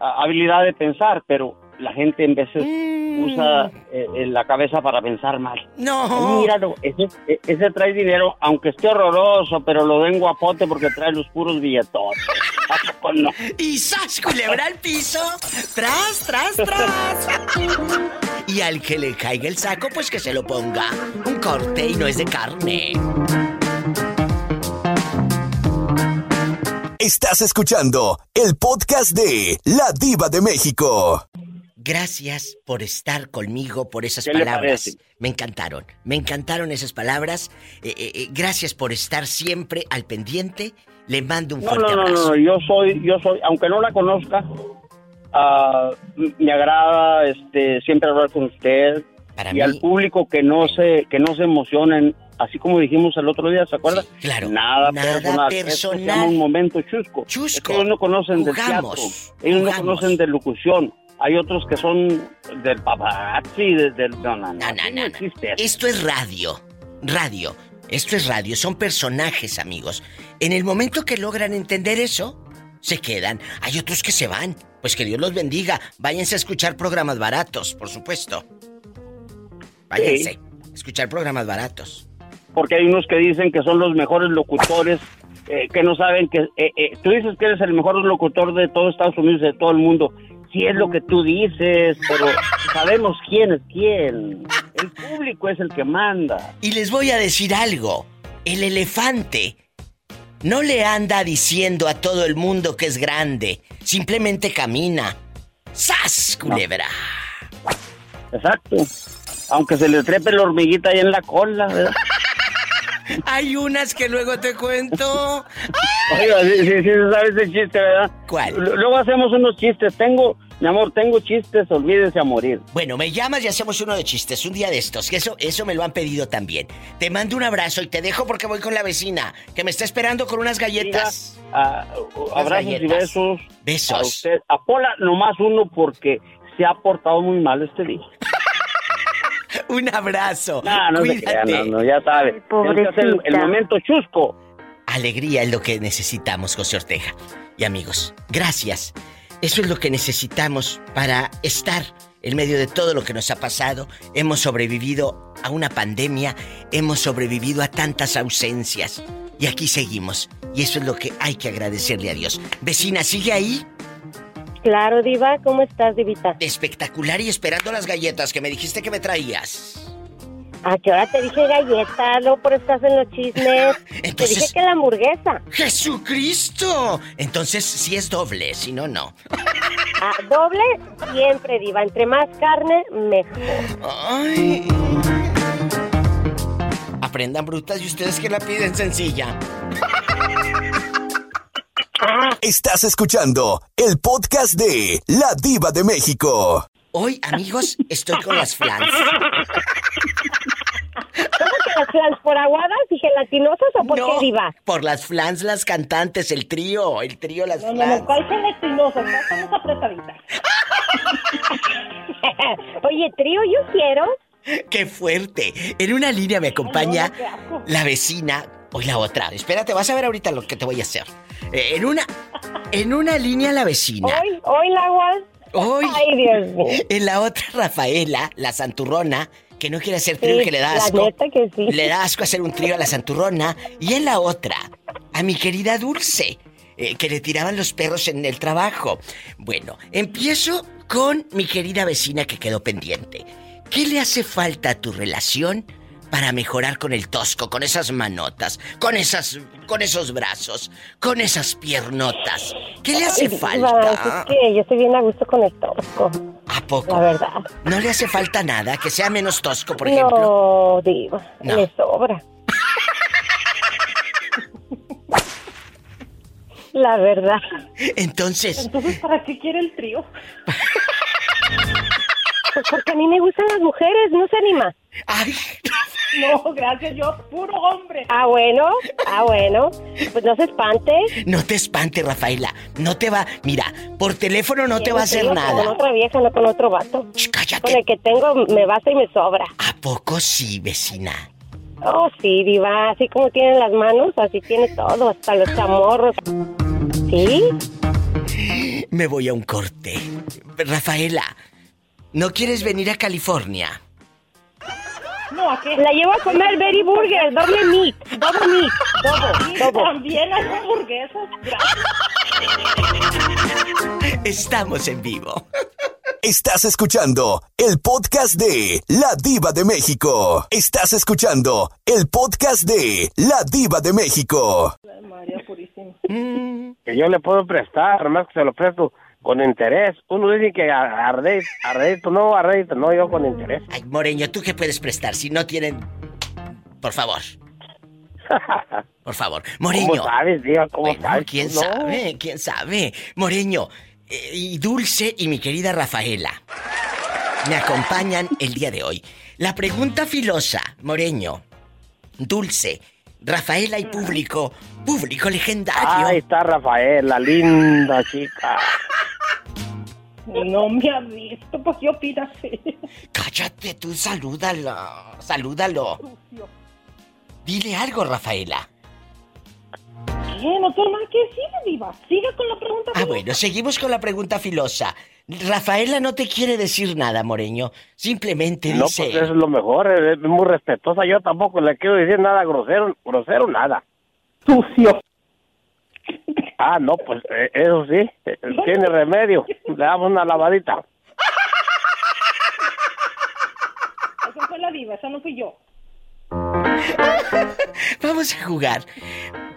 habilidad de pensar, pero la gente en veces usa eh, la cabeza para pensar mal. No. Míralo, ese, e- ese trae dinero, aunque esté horroroso, pero lo den guapote porque trae los puros billetones. ¿A poco no? Y ¡zas! Culebra al piso. Tras, tras, tras. y al que le caiga el saco, pues que se lo ponga. Un corte y no es de carne. Estás escuchando el podcast de La Diva de México. Gracias por estar conmigo, por esas ¿Qué le palabras. Me encantaron, me encantaron esas palabras. Eh, eh, eh, gracias por estar siempre al pendiente. Le mando un No, fuerte no, no, abrazo. no, yo soy, yo soy, aunque no la conozca, m- me agrada este siempre hablar con usted y al público que no se, que no se emocionen, así como dijimos el otro día, ¿se acuerda? claro, Nada, nada personal. Esto se personal. llama un momento chusco. Es que ellos no conocen del Jugamos, teatro, ellos no conocen de locución. Hay otros que son del paparazzi, de- del... No, no, no, No, no, no. Esto es radio. Radio. Esto es radio. Son personajes, amigos. En el momento que logran entender eso, se quedan. Hay otros que se van. Pues que Dios los bendiga. Váyanse a escuchar programas baratos, por supuesto. Váyanse. a Escuchar programas baratos. porque hay unos que dicen que son los mejores locutores, eh, que no saben que... eh, eh, tú dices que eres el mejor locutor de todo Estados Unidos, de todo el mundo. Sí es lo que tú dices, pero sabemos quién es quién. El público es el que manda. Y les voy a decir algo. El elefante no le anda diciendo a todo el mundo que es grande. Simplemente camina. ¡Sas, culebra! Exacto. Aunque se le trepe la hormiguita ahí en la cola, ¿verdad? Hay unas que luego te cuento. Oiga, sí, sí, sí, sabes ese chiste, ¿verdad? ¿Cuál? L- Luego hacemos unos chistes. Tengo, mi amor, tengo chistes, olvídese a morir. Bueno, me llamas y hacemos uno de chistes un día de estos, que eso, eso me lo han pedido también. Te mando un abrazo y te dejo porque voy con la vecina, que me está esperando con unas galletas. Ah, abrazos y besos. Besos. A usted. A Pola, nomás uno porque se ha portado muy mal este día. Un abrazo. No, no Cuídate. crea, no, no, ya sabe. Tienes que hacer el, el momento chusco. Alegría es lo que necesitamos, José Ortega. Y amigos, gracias. Eso es lo que necesitamos para estar en medio de todo lo que nos ha pasado. Hemos sobrevivido a una pandemia, hemos sobrevivido a tantas ausencias. Y aquí seguimos. Y eso es lo que hay que agradecerle a Dios. Vecina, ¿sigue ahí? Claro, Diva, ¿cómo estás, Divita? Espectacular y esperando las galletas que me dijiste que me traías. ¿A qué hora te dije galleta? No, por estás en los chismes. Te dije que la hamburguesa. ¡Jesucristo! Entonces sí es doble, si no, no. Ah, doble siempre, Diva. Entre más carne, mejor. Ay. Aprendan brutas y ustedes que la piden sencilla. Estás escuchando el podcast de La Diva de México. Hoy, amigos, estoy con las flans. ¿Cómo que las flans por aguadas y gelatinosas o por No, qué, Diva? Por las flans, las cantantes, el trío, el trío, las No, no, flans. no, ¿cuál gelatinosa? No estamos apretaditas. Oye, trío, yo quiero. ¡Qué fuerte! En una línea me acompaña la vecina. Hoy la otra. Espérate, vas a ver ahorita lo que te voy a hacer. Eh, en una. En una línea la vecina. Hoy, hoy la. Hoy. Ay, Dios mío. En la otra, Rafaela, la santurrona, que no quiere hacer trío Sí, que le da la asco. neta que sí. Le da asco hacer un trío a la santurrona. Y en la otra, a mi querida Dulce, eh, que le tiraban los perros en el trabajo. Bueno, empiezo con mi querida vecina que quedó pendiente. ¿Qué le hace falta a tu relación para mejorar con el tosco, con esas manotas, con esas, con esos brazos, con esas piernotas? ¿Qué le hace falta? Es que yo estoy bien a gusto con el tosco. ¿A poco? La verdad. ¿No le hace falta nada? Que sea menos tosco, por ejemplo. No, Diva, No. le sobra. La verdad. Entonces, Entonces, ¿para qué quiere el trío? Pues porque a mí me gustan las mujeres, ¿no se anima? Ay. No, gracias, yo puro hombre. Ah, bueno, ah, bueno. Pues no se espante. no te espante, Rafaela. No te va. Mira, por teléfono no te va a hacer Con nada. otra vieja, no con otro vato. cállate. Con el que tengo me basta y me sobra. ¿A poco sí, vecina? Oh, sí, diva. Así como tienen las manos, así tiene todo, hasta los chamorros. ¿Sí? Me voy a un corte. Rafaela, ¿no quieres venir a California? No, ¿a qué? La llevo a comer Berry Burger, doble meat, doble meat, doble, doble. También hay hamburguesas, Estamos en vivo. Estás escuchando el podcast de La Diva de México. Estás escuchando el podcast de La Diva de México. María Purísima. Que yo le puedo prestar, más que se lo presto con interés. Uno dice que a, a rédito, no, a no, yo con interés. Ay, Moreño, ¿tú qué puedes prestar si no tienen... Por favor. Por favor. Moreño. ¿Cómo sabes, Diva? ¿Cómo Bueno, sabes? ¿Quién No. sabe? ¿Quién sabe? Moreño eh, y Dulce y mi querida Rafaela me acompañan el día de hoy. La pregunta filosa, Moreño, Dulce, Rafaela y público, público legendario. Ahí está Rafael, la linda chica. No me ha visto, pues yo opinas. Cállate tú, salúdalo, salúdalo. Dile algo, Rafaela. ¿Qué? No tengo nada que decirle, Diva. Siga con la pregunta. Ah, bueno, seguimos con la pregunta filosa. Rafaela no te quiere decir nada, Moreño. Simplemente No, dice... pues eso es lo mejor, es, es muy respetuosa. Yo tampoco le quiero decir nada grosero, grosero nada. Sucio. Ah, no, pues eh, eso sí, eh, tiene remedio. Le damos una lavadita. Esa fue la Diva, esa no fui yo. Vamos a jugar.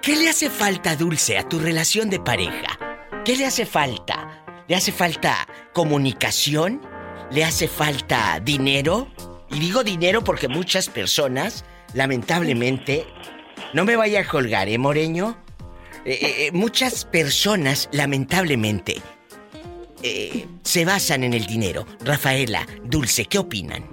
¿Qué le hace falta, Dulce, a tu relación de pareja? ¿Qué le hace falta? ¿Le hace falta comunicación? ¿Le hace falta dinero? Y digo dinero porque muchas personas, lamentablemente, no me vaya a colgar, ¿eh, Moreño? Eh, eh, eh, muchas personas, lamentablemente, se basan en el dinero. Rafaela, Dulce, ¿qué opinan?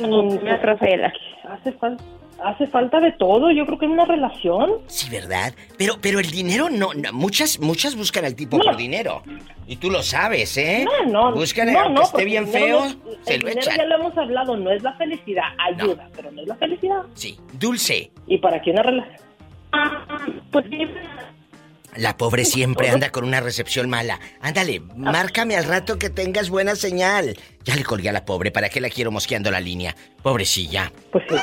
Mm, Rafaela. Hace, fal- hace falta de todo, yo creo que en una relación. Sí, ¿verdad? Pero, pero el dinero no, no, muchas, muchas buscan al tipo por dinero. Y tú lo sabes, ¿eh? No, no. Buscan, no, aunque no, esté bien el feo, es- se el lo dinero echan. ya lo hemos hablado, no es la felicidad, ayuda, pero no es la felicidad. Sí. Dulce, ¿Y para qué una relación? Pues la pobre siempre anda con una recepción mala. Ándale, márcame al rato que tengas buena señal. Ya le colgué a la pobre, ¿para qué la quiero mosqueando la línea? Pobrecilla. Pues sí.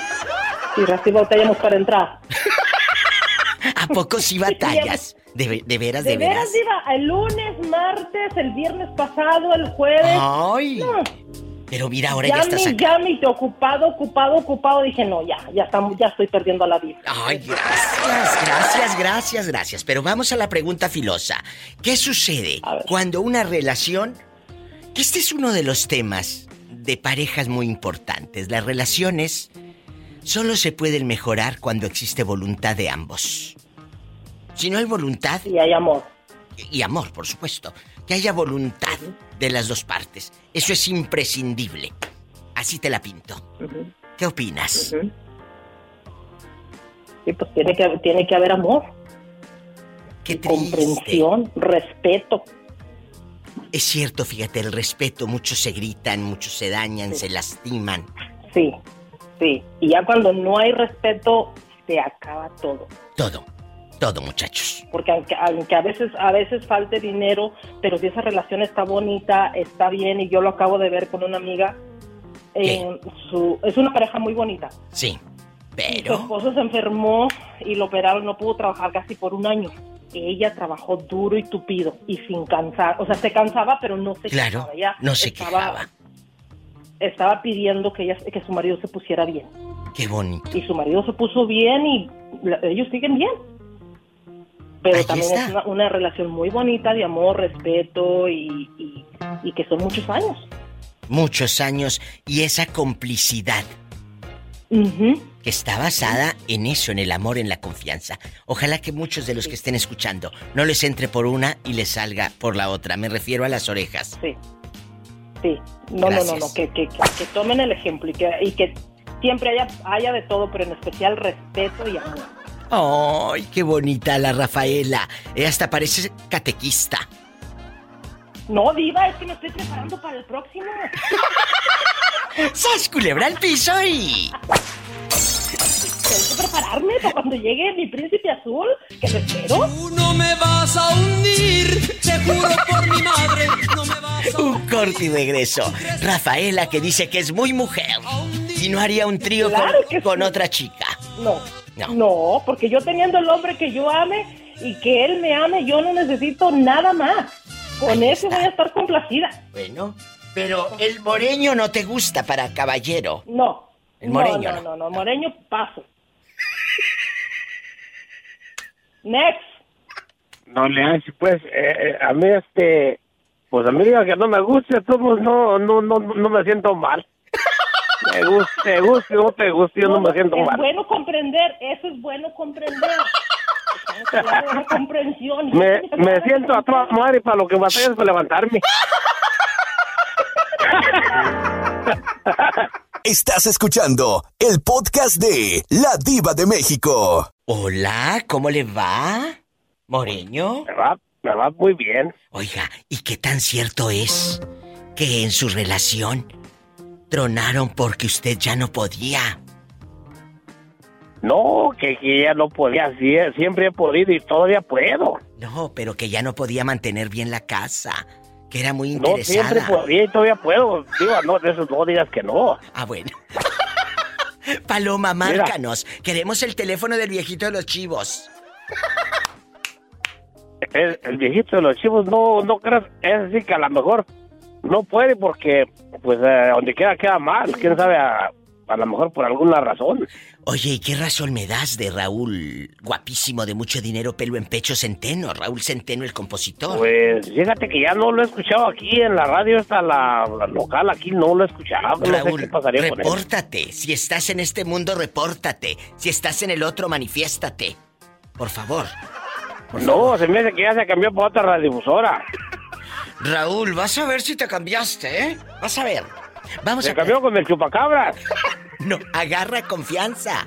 Y así batallamos para entrar. ¿A poco sí batallas? De, de veras, de, De veras, Diva, el lunes, martes, el viernes pasado, el jueves. Ay, No. Pero mira, ahora ya Llame, estás acá. llame, y te ocupado, ocupado, ocupado. Dije, no, ya, ya, estamos, ya estoy perdiendo la vida. Ay, gracias, gracias, gracias, gracias. Pero vamos a la pregunta filosa. ¿Qué sucede cuando una relación... Que este es uno de los temas de parejas muy importantes. Las relaciones solo se pueden mejorar cuando existe voluntad de ambos. Si no hay voluntad... Y hay amor. Y amor, por supuesto. Que haya voluntad de las dos partes. Eso es imprescindible. Así te la pinto. ¿Qué opinas? Sí, pues tiene que, tiene que haber amor. Qué comprensión, respeto. Es cierto, fíjate, el respeto, muchos se gritan, muchos se dañan, se lastiman. Sí, sí. Y ya cuando no hay respeto, se acaba todo. Todo, todo, muchachos. Porque aunque, aunque a veces a veces falte dinero, pero si esa relación está bonita, está bien, y yo lo acabo de ver con una amiga, eh, su, es una pareja muy bonita. Sí, Su pero... esposo se enfermó y lo operaron, no pudo trabajar casi por un año. Ella trabajó duro y tupido y sin cansar, o sea, se cansaba, pero no se Claro, quejaba. Ella no se estaba, quejaba. Estaba pidiendo que ella, que su marido se pusiera bien. Qué bonito. Y su marido se puso bien y la- ellos siguen bien. Pero Ahí también está. es una, una relación muy bonita de amor, respeto y, y- y que son muchos años. Muchos años y esa complicidad que está basada en eso, en el amor, en la confianza. Ojalá que muchos de los que estén escuchando no les entre por una y les salga por la otra. Me refiero a las orejas. Sí. Sí. No, no, no, no, que, que, que- tomen el ejemplo y que, y que siempre haya, haya de todo, pero en especial respeto y amor. ¡Ay, qué bonita la Rafaela! Eh, hasta parece catequista. No, Diva, es que me estoy preparando para el próximo. ¡Sas, culebra al piso y... Tengo que prepararme para cuando llegue mi príncipe azul, que te espero. Tú no me vas a hundir, te juro por mi madre, no me vas a Un corte y regreso. Rafaela que dice que es muy mujer y no haría un trío con- Claro que con, sí. otra chica. No. no. porque yo teniendo el hombre que yo ame y que él me ame, yo no necesito nada más. Con eso voy a estar complacida. Bueno, pero el moreño no te gusta para caballero. No. El moreño no, no, no, no, moreño paso. Next. No le hace, pues, eh, eh, a mí este, pues a mí diga que no me guste, todos no, no, no, no me siento mal. Me guste, te guste o no te guste, yo no, me siento es mal. bueno comprender, eso es bueno comprender. La comprensión. Me, me siento a toda madre para lo que batallas para levantarme. Estás escuchando el podcast de La Diva de México. Hola, ¿cómo le va? Moreño. Me va, me va muy bien. Oiga, ¿y qué tan cierto es que en su relación tronaron porque usted ya no podía? No, que, que ya no podía, sie- siempre he podido y todavía puedo. No, pero que ya no podía mantener bien la casa, que era muy No, siempre interesada. podía y todavía puedo. Digo, no, de eso no digas que no. Ah, bueno. Paloma, Mira. márcanos. Queremos el teléfono del viejito de los chivos. El, el viejito de los chivos no, no creas, es decir que a lo mejor no puede porque, pues, eh, donde queda, queda mal. Quién sabe, a, a lo mejor por alguna razón. Oye, ¿y qué razón me das de Raúl, guapísimo, de mucho dinero, pelo en pecho, Centeno? Raúl Centeno, el compositor. Pues, fíjate que ya no lo he escuchado aquí en la radio, esta la, la local, aquí no lo he escuchado. No sé Raúl, qué pasaría con él. repórtate. Si estás en este mundo, repórtate. Si estás en el otro, manifiéstate. Por favor. No, se me hace que ya se cambió para otra radiodifusora. Raúl, vas a ver si te cambiaste, ¿eh? Vas a ver. Vamos Se a... cambió con el chupacabras. No, agarra confianza.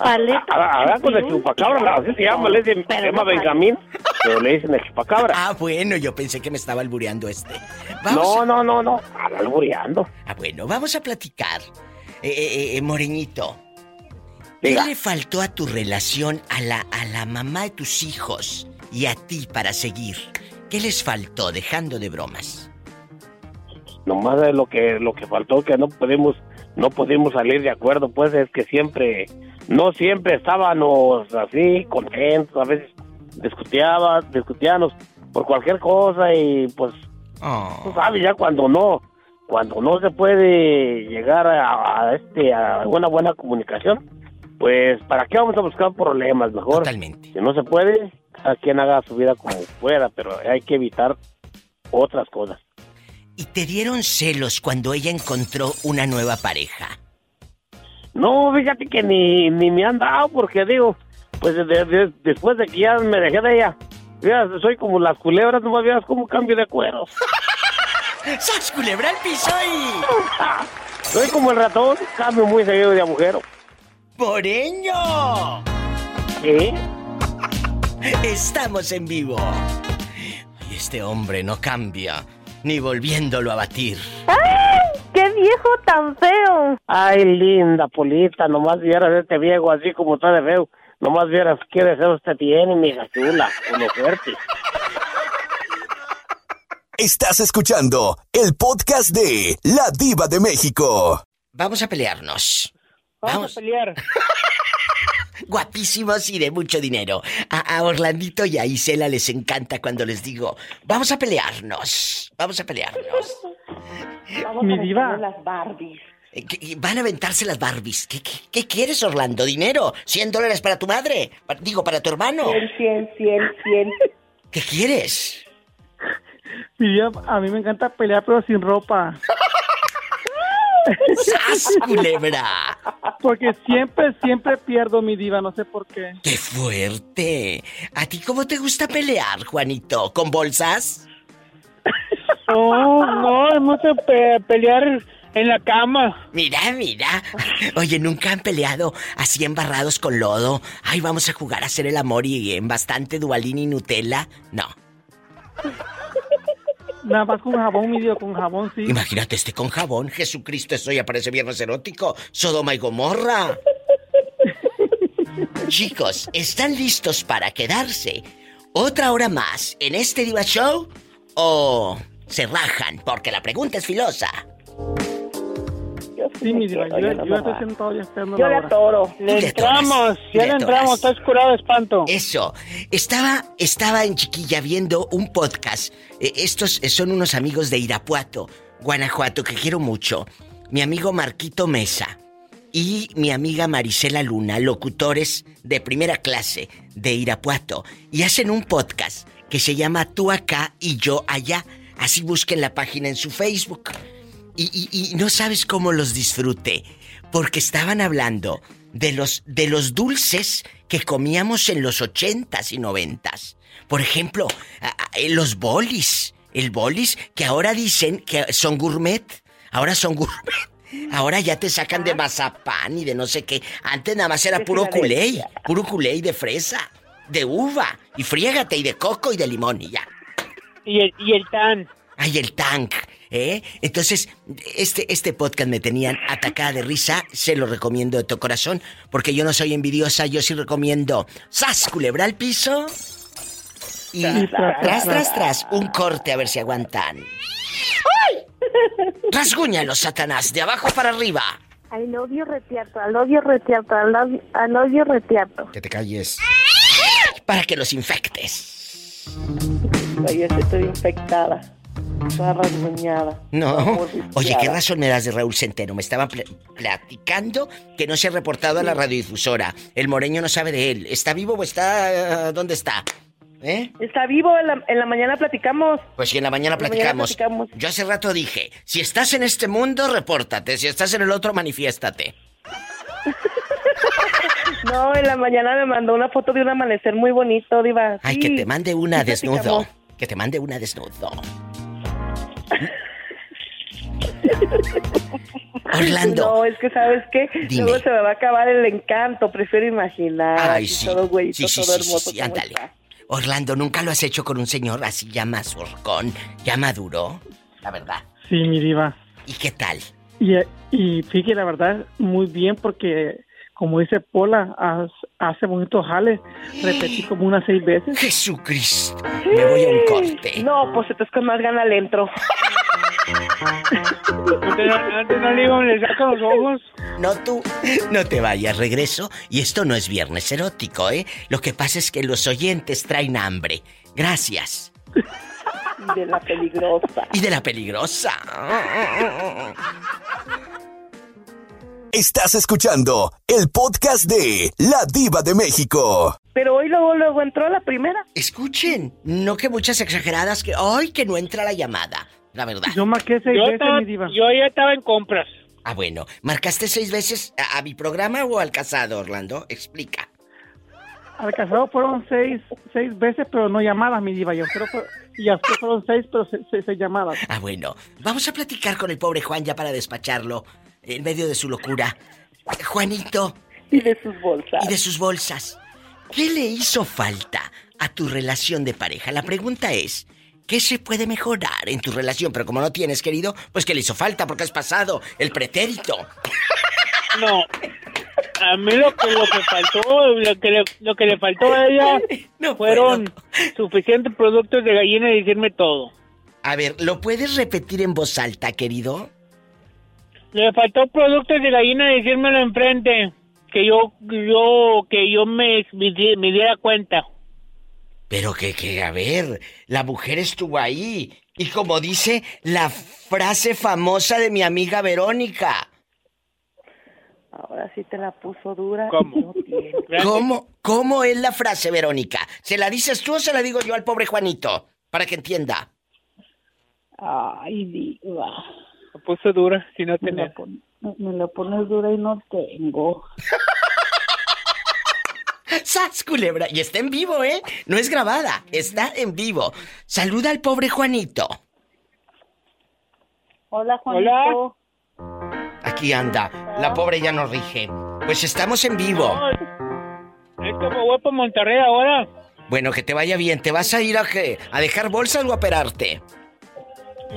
Ahora con el chupacabras, así se llama, le dicen, se llama Benjamín, pero le dicen el chupacabras. Ah, bueno, yo pensé que me estaba albureando este. No, no, no, no, al- albureando. Ah, bueno, vamos a platicar. Eh, eh, eh, Moreñito, ¿qué le faltó a tu relación a la, a la mamá de tus hijos y a ti para seguir? ¿Qué les faltó, dejando de bromas? Nomás es lo que lo que faltó que no podemos no pudimos salir de acuerdo, pues es que siempre no siempre estábamos así contentos, a veces discutíaba, discutíamos por cualquier cosa y pues tú sabes ya cuando no cuando no se puede llegar a, a este a una buena comunicación, pues para qué vamos a buscar problemas, mejor Totalmente. si no se puede, a quien haga su vida como pueda, pero hay que evitar otras cosas. ¿Y te dieron celos cuando ella encontró una nueva pareja? No, fíjate que ni, ni me han dado porque digo, pues de- de- después de que ya me dejé de ella, ya soy como las culebras, no me veas como cambio de cuero. ¡Sas culebra al piso y... Soy como el ratón, cambio muy seguido de agujero. ¡Moreño! ¿Sí? Estamos en vivo. Y este hombre no cambia, ni volviéndolo a batir. ¡Ay! ¡Qué viejo tan feo! Ay, linda Polita, nomás vieras este viejo así como está de feo. Nomás vieras qué deseo usted tiene, mi hija chula, uno fuerte. Estás escuchando el podcast de La Diva de México. Vamos a pelearnos. Vamos a pelear. Guapísimos y de mucho dinero. A, a Orlandito y a Isela les encanta cuando les digo, vamos a pelearnos. Vamos a pelearnos. Vamos Mi a diva. las Barbies. Eh, Van a aventarse las Barbies. ¿Qué, qué, qué quieres, Orlando? ¿Dinero? ¿100 dólares para tu madre? Pa- digo, para tu hermano. 100, 100, 100, 100. ¿Qué quieres? Mi diva, a mí me encanta pelear pero sin ropa. ¡Sas, culebra! Porque siempre, siempre pierdo mi diva, no sé por qué. ¡Qué fuerte! ¿A ti cómo te gusta pelear, Juanito? ¿Con bolsas? No, no, no sé pe- pelear en la cama. Mira, mira. Oye, ¿nunca han peleado así embarrados con lodo? Ay, vamos a jugar a hacer el amor y en bastante dualín y Nutella. No. Nada más con jabón, mi diva, con jabón, sí. Imagínate este con jabón. Jesucristo, esto ya parece viernes erótico. Sodoma y Gomorra. Chicos, ¿están listos para quedarse otra hora más en este Diva Show? ¿O se rajan? Porque la pregunta es filosa. Sí, mi diva, yo, Oye, yo no estoy mamá. sentado ya esperando Yo la le hora. atoro. Le Le entramos, ya le le entramos, estás curado de espanto. Eso. Estaba, estaba en chiquilla viendo un podcast. Eh, estos son unos amigos de Irapuato, Guanajuato, que quiero mucho. Mi amigo Marquito Mesa. y mi amiga Marisela Luna, locutores de primera clase de Irapuato, y hacen un podcast que se llama Tú acá y yo allá. Así busquen la página en su Facebook. Y, y- y no sabes cómo los disfruté, porque estaban hablando de los, de los dulces que comíamos en los ochentas y noventas. Por ejemplo, a- los bolis. El bolis que ahora dicen que son gourmet. Ahora son gourmet. Ahora ya te sacan de mazapán y de no sé qué. Antes nada más era puro culé, Filadelfia. puro culé y de fresa, de uva, y friégate, y de coco y de limón y ya. Y el, y el tan. Ay, el tank, ¿eh? Entonces, este, este podcast me tenían atacada de risa, se lo recomiendo de todo corazón, porque yo no soy envidiosa, yo sí recomiendo ¡Sas, culebra al piso! Y tras, tras, tras, un corte a ver si aguantan. ¡Rasguñalo, Satanás, de abajo para arriba! Love you retiato, love you retiato, love you retiato. Que te calles. Para que los infectes. Ay, yo estoy infectada. Rasguñada. No. Oye, ¿qué razón me das de Raúl Centeno? Me estaban pl- platicando que no se ha reportado a la radiodifusora. El moreño no sabe de él. ¿Está vivo o está... ¿Dónde está? ¿Eh? Está vivo, en la, en la mañana platicamos. Pues si en la mañana platicamos. Yo hace rato dije, si estás en este mundo, repórtate. Si estás en el otro, manifiéstate. No, en la mañana me mandó una foto de un amanecer muy bonito, Diva. Ay, Sí, que te mande una sí desnudo. platicamos. Que te mande una desnudo. Orlando. No, es que ¿sabes qué? Dime. Luego se me va a acabar el encanto, prefiero imaginar. Ay, sí. Todo güeyito, Sí, sí, todo sí, sí, hermoso. sí, ándale. Orlando, ¿nunca lo has hecho con un señor así ya más horcón, ya maduro? La verdad. Sí, mi diva. ¿Y qué tal? Y, y fíjate, la verdad, muy bien porque, como dice Pola, hace bonito jale. Repetí como unas seis veces. Jesucristo. Me voy a un corte. No, pues entonces con más gana le entro. Antes no le digo, le sacan los ojos. No tú, no te vayas, regreso. Y esto no es viernes erótico, ¿eh? Lo que pasa es que los oyentes traen hambre. Gracias. De la peligrosa. Y de la peligrosa. Estás escuchando el podcast de La Diva de México. Pero hoy luego, luego entró la primera. Escuchen, no que muchas exageradas que hoy que no entra la llamada. La verdad. Yo marqué seis Yo veces, estaba- mi diva. yo ya estaba en compras. Ah, bueno. ¿Marcaste seis veces a, a mi programa o al casado, Orlando? Explica. Al casado fueron seis, seis veces, pero no llamadas, mi diva. Yo creo que y después fueron seis, pero se- se- seis llamadas. Ah, bueno. Vamos a platicar con el pobre Juan ya para despacharlo en medio de su locura. Juanito. Y de sus bolsas. Y de sus bolsas. ¿Qué le hizo falta a tu relación de pareja? La pregunta es, ¿qué se puede mejorar en tu relación? Pero como no tienes, querido, pues ¿qué le hizo falta? Porque has pasado el pretérito. No. A mí lo que, lo que faltó, lo que, le, lo que le faltó a ella fueron suficientes productos de gallina y decirme todo. A ver, ¿lo puedes repetir en voz alta, querido? Le faltó productos de gallina decírmelo enfrente. Que yo, yo, que yo me, me diera cuenta. Pero que, que, a ver, la mujer estuvo ahí. Y como dice la frase famosa de mi amiga Verónica. Ahora sí te la puso dura. ¿Cómo? ¿Cómo, ¿Cómo es la frase, Verónica? ¿Se la dices tú o se la digo yo al pobre Juanito? Para que entienda. Ay, diva. Me puso dura, si no Me la, pon- me la pones dura y no tengo. ¡Sas, culebra! Y está en vivo, ¿eh? No es grabada, está en vivo. Saluda al pobre Juanito. Hola, Juanito. Aquí anda. La pobre ya no rige. Pues estamos en vivo. Es como voy para Monterrey ahora. Bueno, que te vaya bien. ¿Te vas a ir a, qué? a dejar bolsas o a operarte?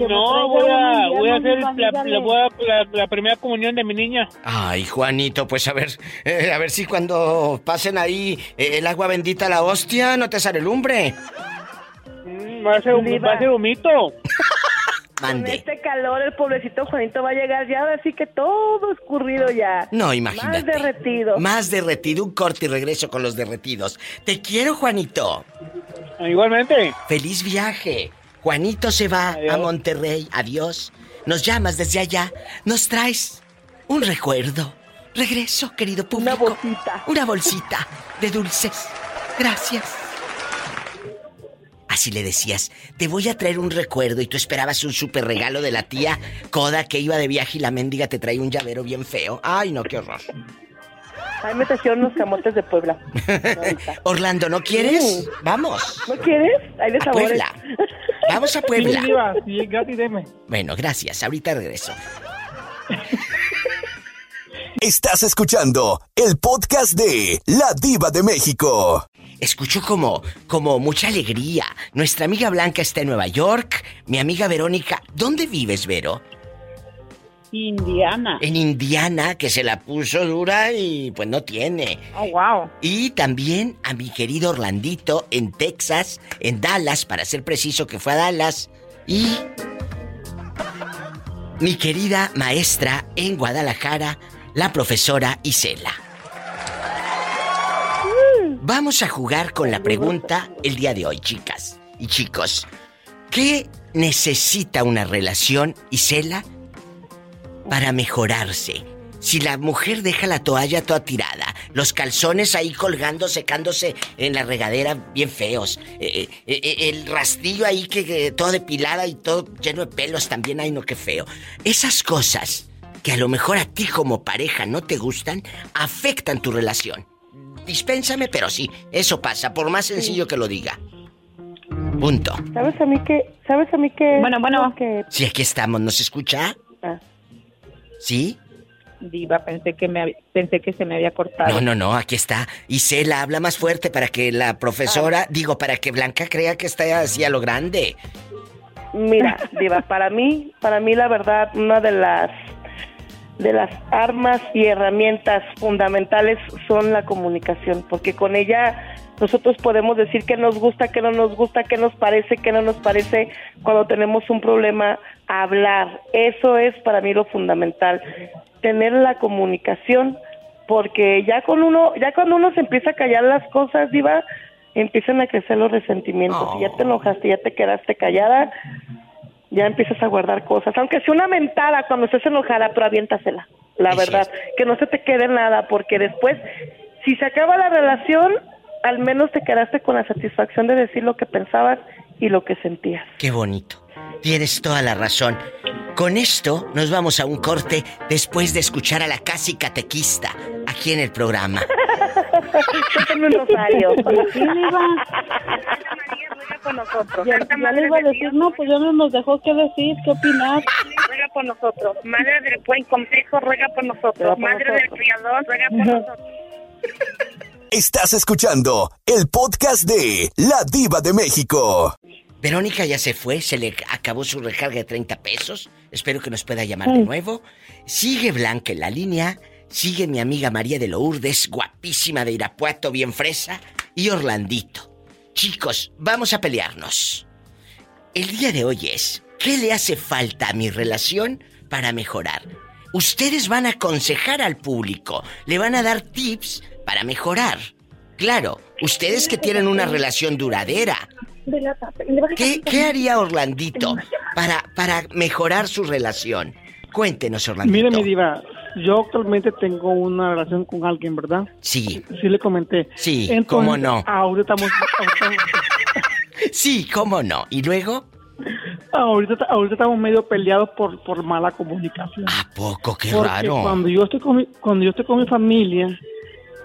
No, voy a, voy a hacer la, la- voy a- la- la primera comunión de mi niña. Ay, Juanito, pues a ver, eh, a ver si cuando pasen ahí eh, el agua bendita a la hostia no te sale lumbre. Mm, Va a ser, un- va a ser humito. Con Mande. este calor, el pobrecito Juanito va a llegar ya, así que todo escurrido ya. No, imagínate. Más derretido. Más derretido, un corte y regreso con los derretidos. Te quiero, Juanito. Igualmente. Feliz viaje. Juanito se va a Monterrey. Adiós. Nos llamas desde allá. Nos traes un recuerdo. Regreso, querido público. Una bolsita. Una bolsita de dulces. Gracias. Así le decías, te voy a traer un recuerdo y tú esperabas un super regalo de la tía Coda que iba de viaje y la mendiga te traía un llavero bien feo. Ay, no, qué horror. Ahí me trajeron unos camotes de Puebla. Orlando, ¿no quieres? Sí. Vamos. ¿No quieres? Hay de A sabores. Puebla. Vamos a Puebla. Sí, diva, sí, gratis, deme. Bueno, gracias. Ahorita regreso. Estás escuchando el podcast de La Diva de México. Escucho como, como mucha alegría. Nuestra amiga Blanca está en Nueva York. Mi amiga Verónica, ¿dónde vives, Vero? Indiana. En Indiana, que se la puso dura y pues no tiene. Oh, wow. Y también a mi querido Orlandito en Texas, en Dallas, para ser preciso que fue a Dallas. Y mi querida maestra en Guadalajara, la profesora Isela. Vamos a jugar con la pregunta el día de hoy, chicas y chicos. ¿Qué necesita una relación, Isela, para mejorarse? Si la mujer deja la toalla toda tirada, los calzones ahí colgando, secándose en la regadera bien feos, eh, eh, eh, el rastrillo ahí que, que todo depilada y todo lleno de pelos también, ay no, qué feo. Esas cosas que a lo mejor a ti como pareja no te gustan, afectan tu relación. Dispénsame, pero sí, eso pasa, por más sencillo que lo diga. Punto. ¿Sabes a mí que, sabes a mí que Bueno, bueno. que Sí, aquí estamos, ¿nos escucha? Ah. ¿Sí? Diva, pensé que me pensé que se me había cortado. No, no, no, aquí está. Isela, habla más fuerte para que la profesora, digo, para que Blanca crea que está así a lo grande. Mira, Diva, para mí, para mí la verdad, una de las de las armas y herramientas fundamentales son la comunicación, porque con ella nosotros podemos decir qué nos gusta, qué no nos gusta, qué nos parece, qué no nos parece cuando tenemos un problema, hablar. Eso es para mí lo fundamental, tener la comunicación, porque ya con uno, ya cuando uno se empieza a callar las cosas, diva, empiezan a crecer los resentimientos. Si ya te enojaste, ya te quedaste callada, ya empiezas a guardar cosas. Aunque sea una mentada cuando estés enojada, pero aviéntasela, la verdad. Que no se te quede nada, porque después, si se acaba la relación, al menos te quedaste con la satisfacción de decir lo que pensabas y lo que sentías. Qué bonito. Tienes toda la razón. Con esto nos vamos a un corte después de escuchar a la casi catequista aquí en el programa. Yo un rosario. Sí, nosotros. Ya, ya le iba a decir, no, pues ya no nos dejó qué decir, qué opinar. Ruega por nosotros. Madre del buen consejo, ruega por nosotros. Madre del criador, ruega por nosotros. Estás escuchando el podcast de La Diva de México. Verónica ya se fue, se le acabó su recarga de 30 pesos. Espero que nos pueda llamar de nuevo. Sigue Blanca en la línea. Sigue mi amiga María de Lourdes, guapísima de Irapuato, bien fresa. Y Orlandito. Chicos, vamos a pelearnos. El día de hoy es, ¿qué le hace falta a mi relación para mejorar? Ustedes van a aconsejar al público, le van a dar tips para mejorar. Claro, ustedes que tienen una relación duradera. ¿Qué, qué haría Orlandito para, para mejorar su relación? Cuéntenos, Orlandito. Mire, mi diva, yo actualmente tengo una relación con alguien, ¿verdad? Sí. Sí le comenté. Sí, ¿cómo no? Ahorita estamos... Sí, cómo no. ¿Y luego? Ahorita, ahorita estamos medio peleados por, por mala comunicación. ¿A poco? Qué Porque raro. Cuando yo estoy con mi, cuando yo estoy con mi familia,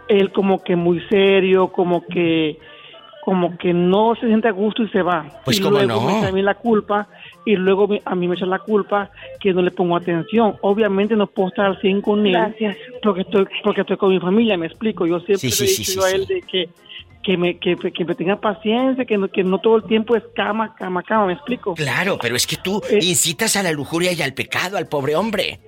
él como que muy serio, como que como que no se siente a gusto y se va. Pues, y ¿cómo luego no? me echa a mí la culpa y luego a mí me echa la culpa que no le pongo atención. Obviamente no puedo estar al 100 con él Gracias. porque estoy porque estoy con mi familia, me explico. Yo siempre Sí, sí, le he dicho sí, a sí. él de que que me que, que me tenga paciencia, que no, que no todo el tiempo es cama, cama, cama, me explico. Claro, pero es que tú Eh. incitas a la lujuria y al pecado al pobre hombre.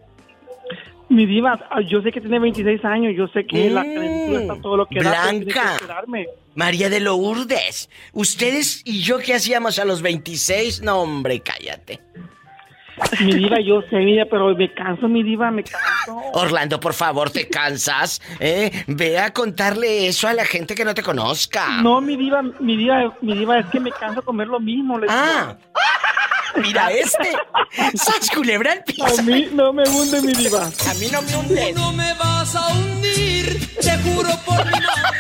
Mi diva, ah, yo sé que tiene 26 años, yo sé que la Mm, calentura está todo lo que da, pero tiene que Blanca. esperarme. María de Lourdes, ustedes y yo qué hacíamos a los 26? No, hombre, cállate. Mi diva, yo sé, mi diva, pero me canso, mi diva, me canso. Orlando, por favor, ¿te cansas? ¿Eh? Ve a contarle eso a la gente que no te conozca. No, mi diva, mi diva, mi diva, es que me canso comer lo mismo. le Ah. digo. Mira este. ¡Sas culebra al piso! A mí no me hunde mi diva. A mí no me hunde. No me vas a hundir, te juro por mi madre.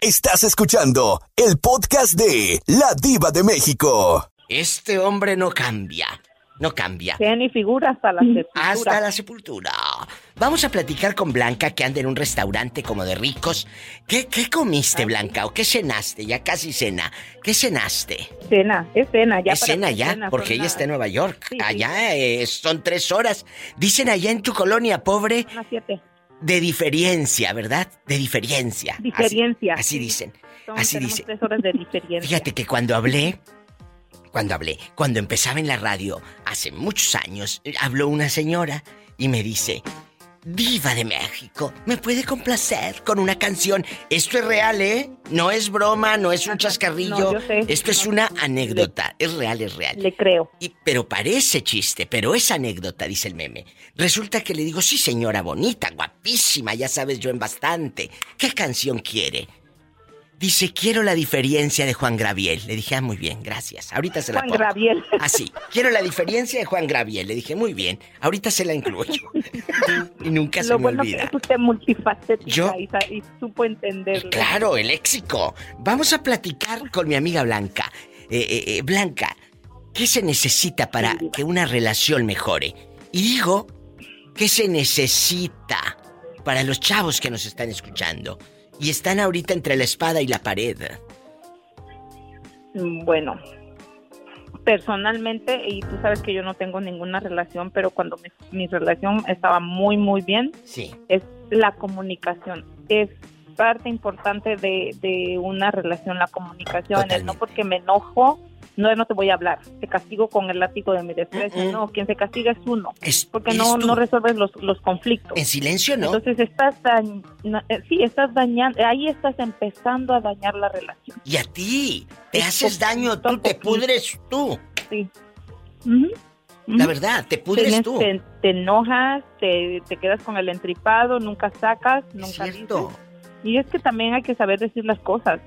Estás escuchando el podcast de La Diva de México. Este hombre no cambia. No cambia. Tiene ni figura hasta la sepultura. Hasta la sepultura. Vamos a platicar con Blanca que anda en un restaurante como de ricos. ¿Qué, qué comiste, Blanca? ¿O qué cenaste? Ya casi cena. ¿Qué cenaste? Cena, es cena ya. ¿Es para cena ya? cena, Porque son ella está en Nueva York. Sí, sí. allá eh, son tres horas. Dicen allá en tu colonia, pobre, Las siete. de diferencia, ¿verdad? De diferencia. Diferencia. Así, dicen. Son- Así tenemos dice. tres horas de diferencia. Fíjate que cuando hablé, cuando hablé, cuando empezaba en la radio, hace muchos años, eh, habló una señora y me dice, Diva de México, ¿me puede complacer con una canción? Esto es real, ¿eh? No es broma, no es un chascarrillo. No, yo sé. Esto es una anécdota. Es real, es real. Le creo. Y, pero parece chiste, pero es anécdota, dice el meme. Resulta que le digo, sí señora bonita, guapísima, ya sabes yo en bastante. ¿Qué canción quiere? Dice, quiero la diferencia de Juan Graviel. Le dije, ah, muy bien, gracias. Ahorita se la Juan pongo. Graviel. Así, quiero la diferencia de Juan Graviel. Le dije, muy bien, ahorita se la incluyo. y nunca se Lo me bueno olvida. que es usted multifacética Yo- y supo entenderlo. Claro, el léxico. Vamos a platicar con mi amiga Blanca. Eh, eh, eh, Blanca, ¿qué se necesita para que una relación mejore? Y digo, ¿qué se necesita para los chavos que nos están escuchando? Y están ahorita entre la espada y la pared. Mm, Bueno, personalmente, y tú sabes que yo no tengo ninguna relación, pero cuando mi, mi relación estaba muy, muy bien, Sí. es la comunicación. Es parte importante de, de una relación la comunicación. No porque me enojo, no, no te voy a hablar. Te castigo con el látigo de mi desprecio. No, quien se castiga es uno. porque eres no, tú. no resuelves los, los conflictos. En silencio, ¿no? Entonces estás dañ- eh, sí, estás dañando, ahí estás empezando a dañar la relación. Y a ti, te haces daño, tú te pudres tú. Sí. La verdad, te pudres Tienes- tú. Te, te enojas, te, te quedas con el entripado, nunca sacas, nunca dices. Y es que también hay que saber decir las cosas.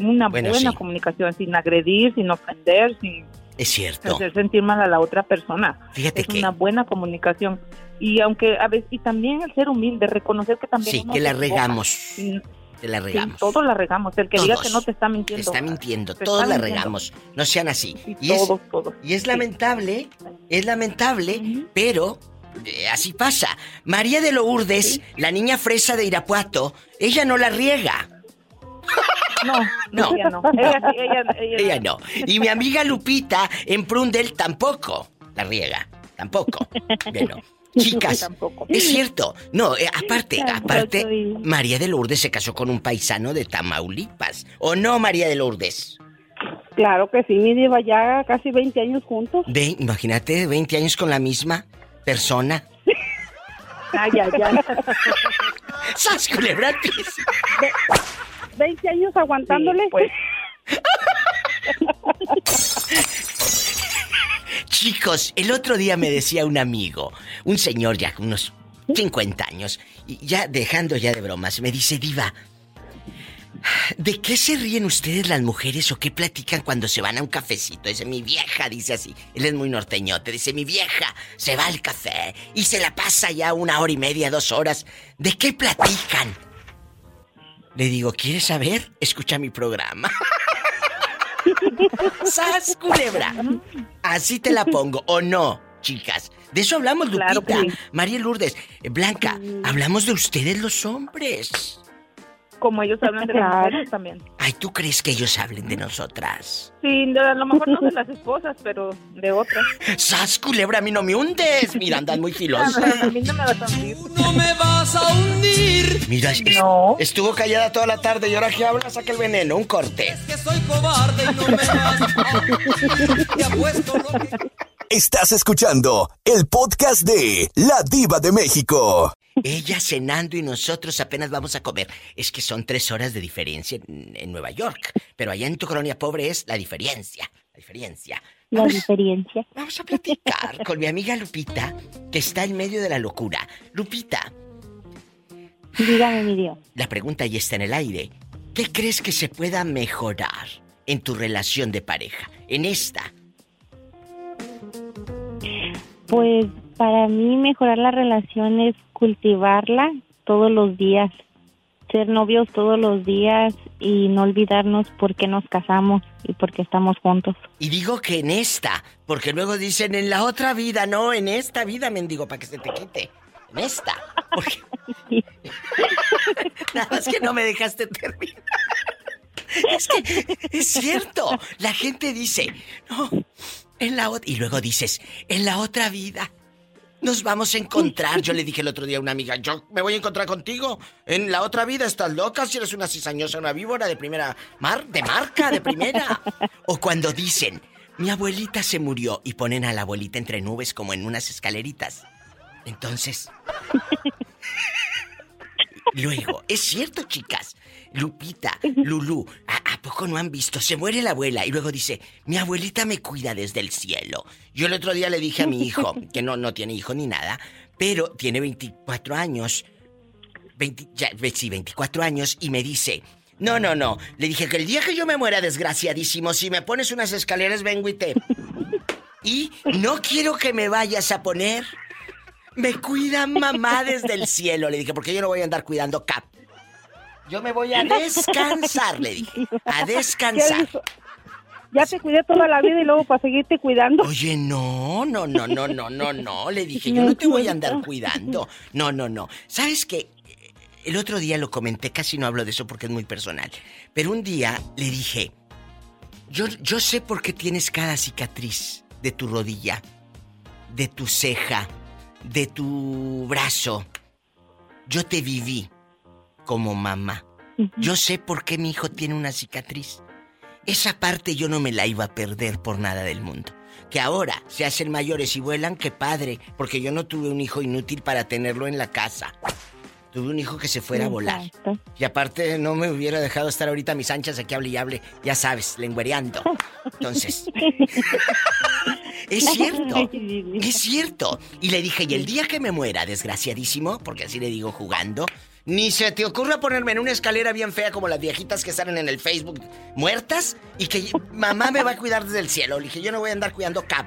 Una Bueno, buena sí. comunicación, sin agredir, sin ofender, sin Es cierto. hacer sentir mal a la otra persona. Fíjate es que- una buena comunicación. Y aunque a veces, y también el ser humilde, reconocer que también Sí, que la regamos. Y- Te la sí, regamos. todos la regamos. El que diga Todos. que no te está mintiendo. Te está mintiendo, Te todos está la mintiendo. regamos. No sean así. y, es, todos, todos. y es lamentable, es lamentable, pero eh, así pasa. María de Lourdes, la niña fresa de Irapuato, ella no la riega. No, no, ella no. Ella, sí, ella, ella, Ella no. Y mi amiga Lupita en Prundel tampoco la riega. Tampoco. Bueno. Chicas, es cierto. No, eh, aparte, aparte, María de Lourdes se casó con un paisano de Tamaulipas. ¿O no, María de Lourdes? Claro que sí, mi diva, ya casi 20 años juntos. Ve, imagínate, 20 años con la misma persona. Ay, ay, ay. ¡Sas, culebra 20 años aguantándole. pues. Chicos, el otro día me decía un amigo, un señor ya con unos 50 años, y ya dejando ya de bromas, me dice, Diva, ¿de qué se ríen ustedes las mujeres o qué platican cuando se van a un cafecito? Dice, mi vieja, dice así, él es muy norteñote, dice, mi vieja se va al café y se la pasa ya una hora y media, dos horas. ¿De qué platican? Le digo, ¿quieres saber? Escucha mi programa. ¡Sas, culebra! Así te la pongo, ¿o no, chicas? De eso hablamos, Lupita. Claro que sí. María Lourdes, Blanca, hablamos de ustedes los hombres. Como ellos hablan de las mujeres también. Ay, ¿tú crees que ellos hablen de nosotras? Sí, de- a lo mejor no de las esposas, pero de otras. ¡Sas, culebra! A mí no me hundes. Mira, andan muy filosos. A mí no me vas a hundir. No me vas a hundir. Mira, es- estuvo callada toda la tarde y ahora que habla saca el veneno, un corte. Que soy cobarde y no me vas a hundir. Te apuesto lo que... Estás escuchando el podcast de La Diva de México. Ella cenando y nosotros apenas vamos a comer. Es que son tres horas de diferencia en, en Nueva York. Pero allá en tu colonia pobre es la diferencia. La diferencia. La diferencia. Vamos a platicar con mi amiga Lupita, que está en medio de la locura. Lupita, Dígame, mi Dios. la pregunta ya está en el aire. ¿Qué crees que se pueda mejorar en tu relación de pareja? En esta. Pues para mí mejorar la relación es cultivarla todos los días, ser novios todos los días y no olvidarnos por qué nos casamos y por qué estamos juntos. Y digo que en esta, porque luego dicen en la otra vida, no, en esta vida, mendigo, para que se te quite. En esta. Porque... Nada más que no me dejaste terminar. Es que es cierto. La gente dice, no, en la otra. Y luego dices, en la otra vida nos vamos a encontrar. Yo le dije el otro día a una amiga, yo me voy a encontrar contigo. En la otra vida estás loca si eres una cizañosa, una víbora de primera mar, de marca, de primera. O cuando dicen, mi abuelita se murió y ponen a la abuelita entre nubes como en unas escaleritas. Entonces. Luego, es cierto, chicas. Lupita, Lulú, ¿a, poco no han visto? Se muere la abuela y luego dice, mi abuelita me cuida desde el cielo. Yo el otro día le dije a mi hijo, que no, no tiene hijo ni nada, pero tiene 24 años, 20, ya, sí, 24 años, y me dice, no, no, no, le dije que el día que yo me muera, desgraciadísimo, si me pones unas escaleras, vengo y te... Y no quiero que me vayas a poner... Me cuida mamá desde el cielo, le dije, porque yo no voy a andar cuidando cap. Yo me voy a descansar, le dije. A descansar. Ya te cuidé toda la vida y luego para seguirte cuidando. Oye, no, no, no, no, no, no, no. Le dije, yo no te voy a andar cuidando. No, no, no. ¿Sabes qué? El otro día lo comenté, casi no hablo de eso porque es muy personal. Pero un día le dije, yo, yo sé por qué tienes cada cicatriz de tu rodilla, de tu ceja, de tu brazo. Yo te viví como mamá. Yo sé por qué mi hijo tiene una cicatriz. Esa parte yo no me la iba a perder por nada del mundo. Que ahora se hacen mayores y vuelan, qué padre, porque yo no tuve un hijo inútil para tenerlo en la casa. Tuve un hijo que se fuera a volar. Y aparte no me hubiera dejado estar ahorita a mis anchas aquí hable y hable, ya sabes, lengüereando. Entonces... es cierto, es cierto. Y le dije, y el día que me muera, desgraciadísimo, porque así le digo jugando, ni se te ocurra ponerme en una escalera bien fea como las viejitas que salen en el Facebook muertas y que mamá me va a cuidar desde el cielo. Le dije, yo no voy a andar cuidando cap.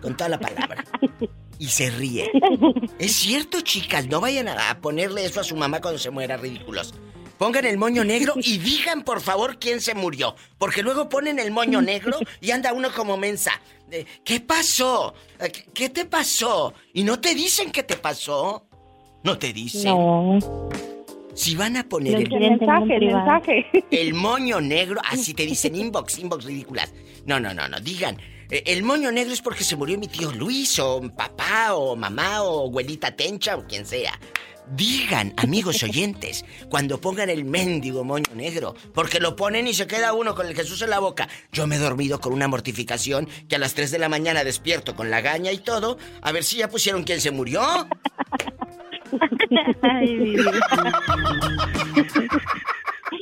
Con toda la palabra. Y se ríe. Es cierto, chicas, no vayan a ponerle eso a su mamá cuando se muera, ridículos. Pongan el moño negro y digan por favor quién se murió. Porque luego ponen el moño negro y anda uno como mensa. ¿Qué pasó? ¿Qué te pasó? Y no te dicen qué te pasó. ¿No te dice? No. Si van a poner el, mensaje, el mensaje. El moño negro, así te dicen inbox, inbox ridículas. No, no, no, no, digan. Eh, el moño negro es porque se murió mi tío Luis, o papá, o mamá, o abuelita Tencha, o quien sea. Digan, amigos oyentes, cuando pongan el mendigo moño negro, porque lo ponen y se queda uno con el Jesús en la boca. Yo me he dormido con una mortificación que a las 3 de la mañana despierto con la gaña y todo, a ver si ya pusieron quién se murió.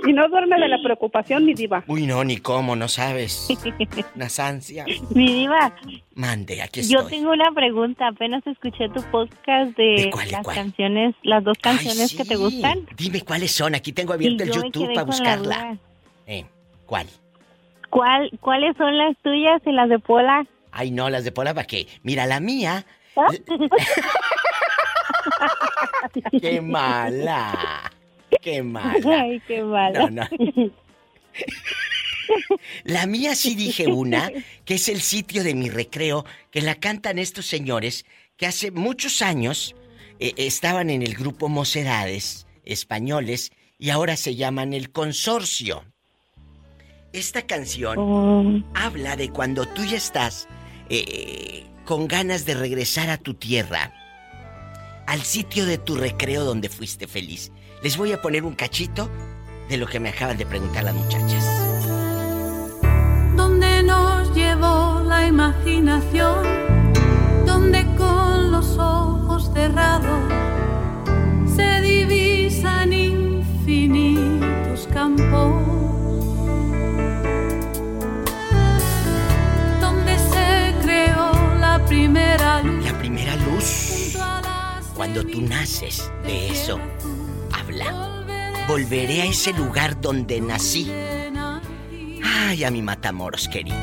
y no duerme de la preocupación, mi diva. Uy, no, ni cómo, no sabes. Una ansia. Mi diva. Mande, aquí estoy. Yo tengo una pregunta. Apenas escuché tu podcast de, las canciones, las dos canciones que te gustan. Dime cuáles son. Aquí tengo abierto el YouTube para buscarla. Eh, ¿Cuál? ¿Cuál? ¿Cuáles son las tuyas y las de Pola? Ay, no, las de Pola, ¿para qué? Mira, la mía... ¿Ah? ¡Qué mala! ¡Qué mala! Ay, qué mala. No, no. La mía sí dije una, que es el sitio de mi recreo, que la cantan estos señores que hace muchos años eh, estaban en el grupo Mocedades españoles y ahora se llaman el Consorcio. Esta canción oh. habla de cuando tú ya estás eh, con ganas de regresar a tu tierra al sitio de tu recreo donde fuiste feliz. Les voy a poner un cachito de lo que me acaban de preguntar las muchachas. Donde nos llevó la imaginación, donde con los ojos cerrados se divisan infinitos campos. Donde se creó la primera luz. Cuando tú naces de eso, habla. Volveré a ese lugar donde nací. Ay, a mi matamoros querido.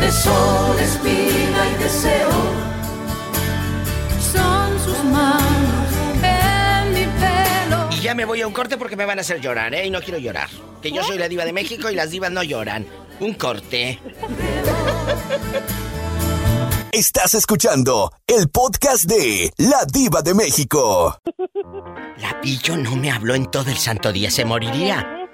De sol, espina y deseo. Son sus manos en mi pelo. Y ya me voy a un corte porque me van a hacer llorar, ¿eh? Y no quiero llorar. Que yo soy la diva de México y las divas no lloran. Un corte. Estás escuchando el podcast de La Diva de México. La Pillo no me habló en todo el santo día, se moriría.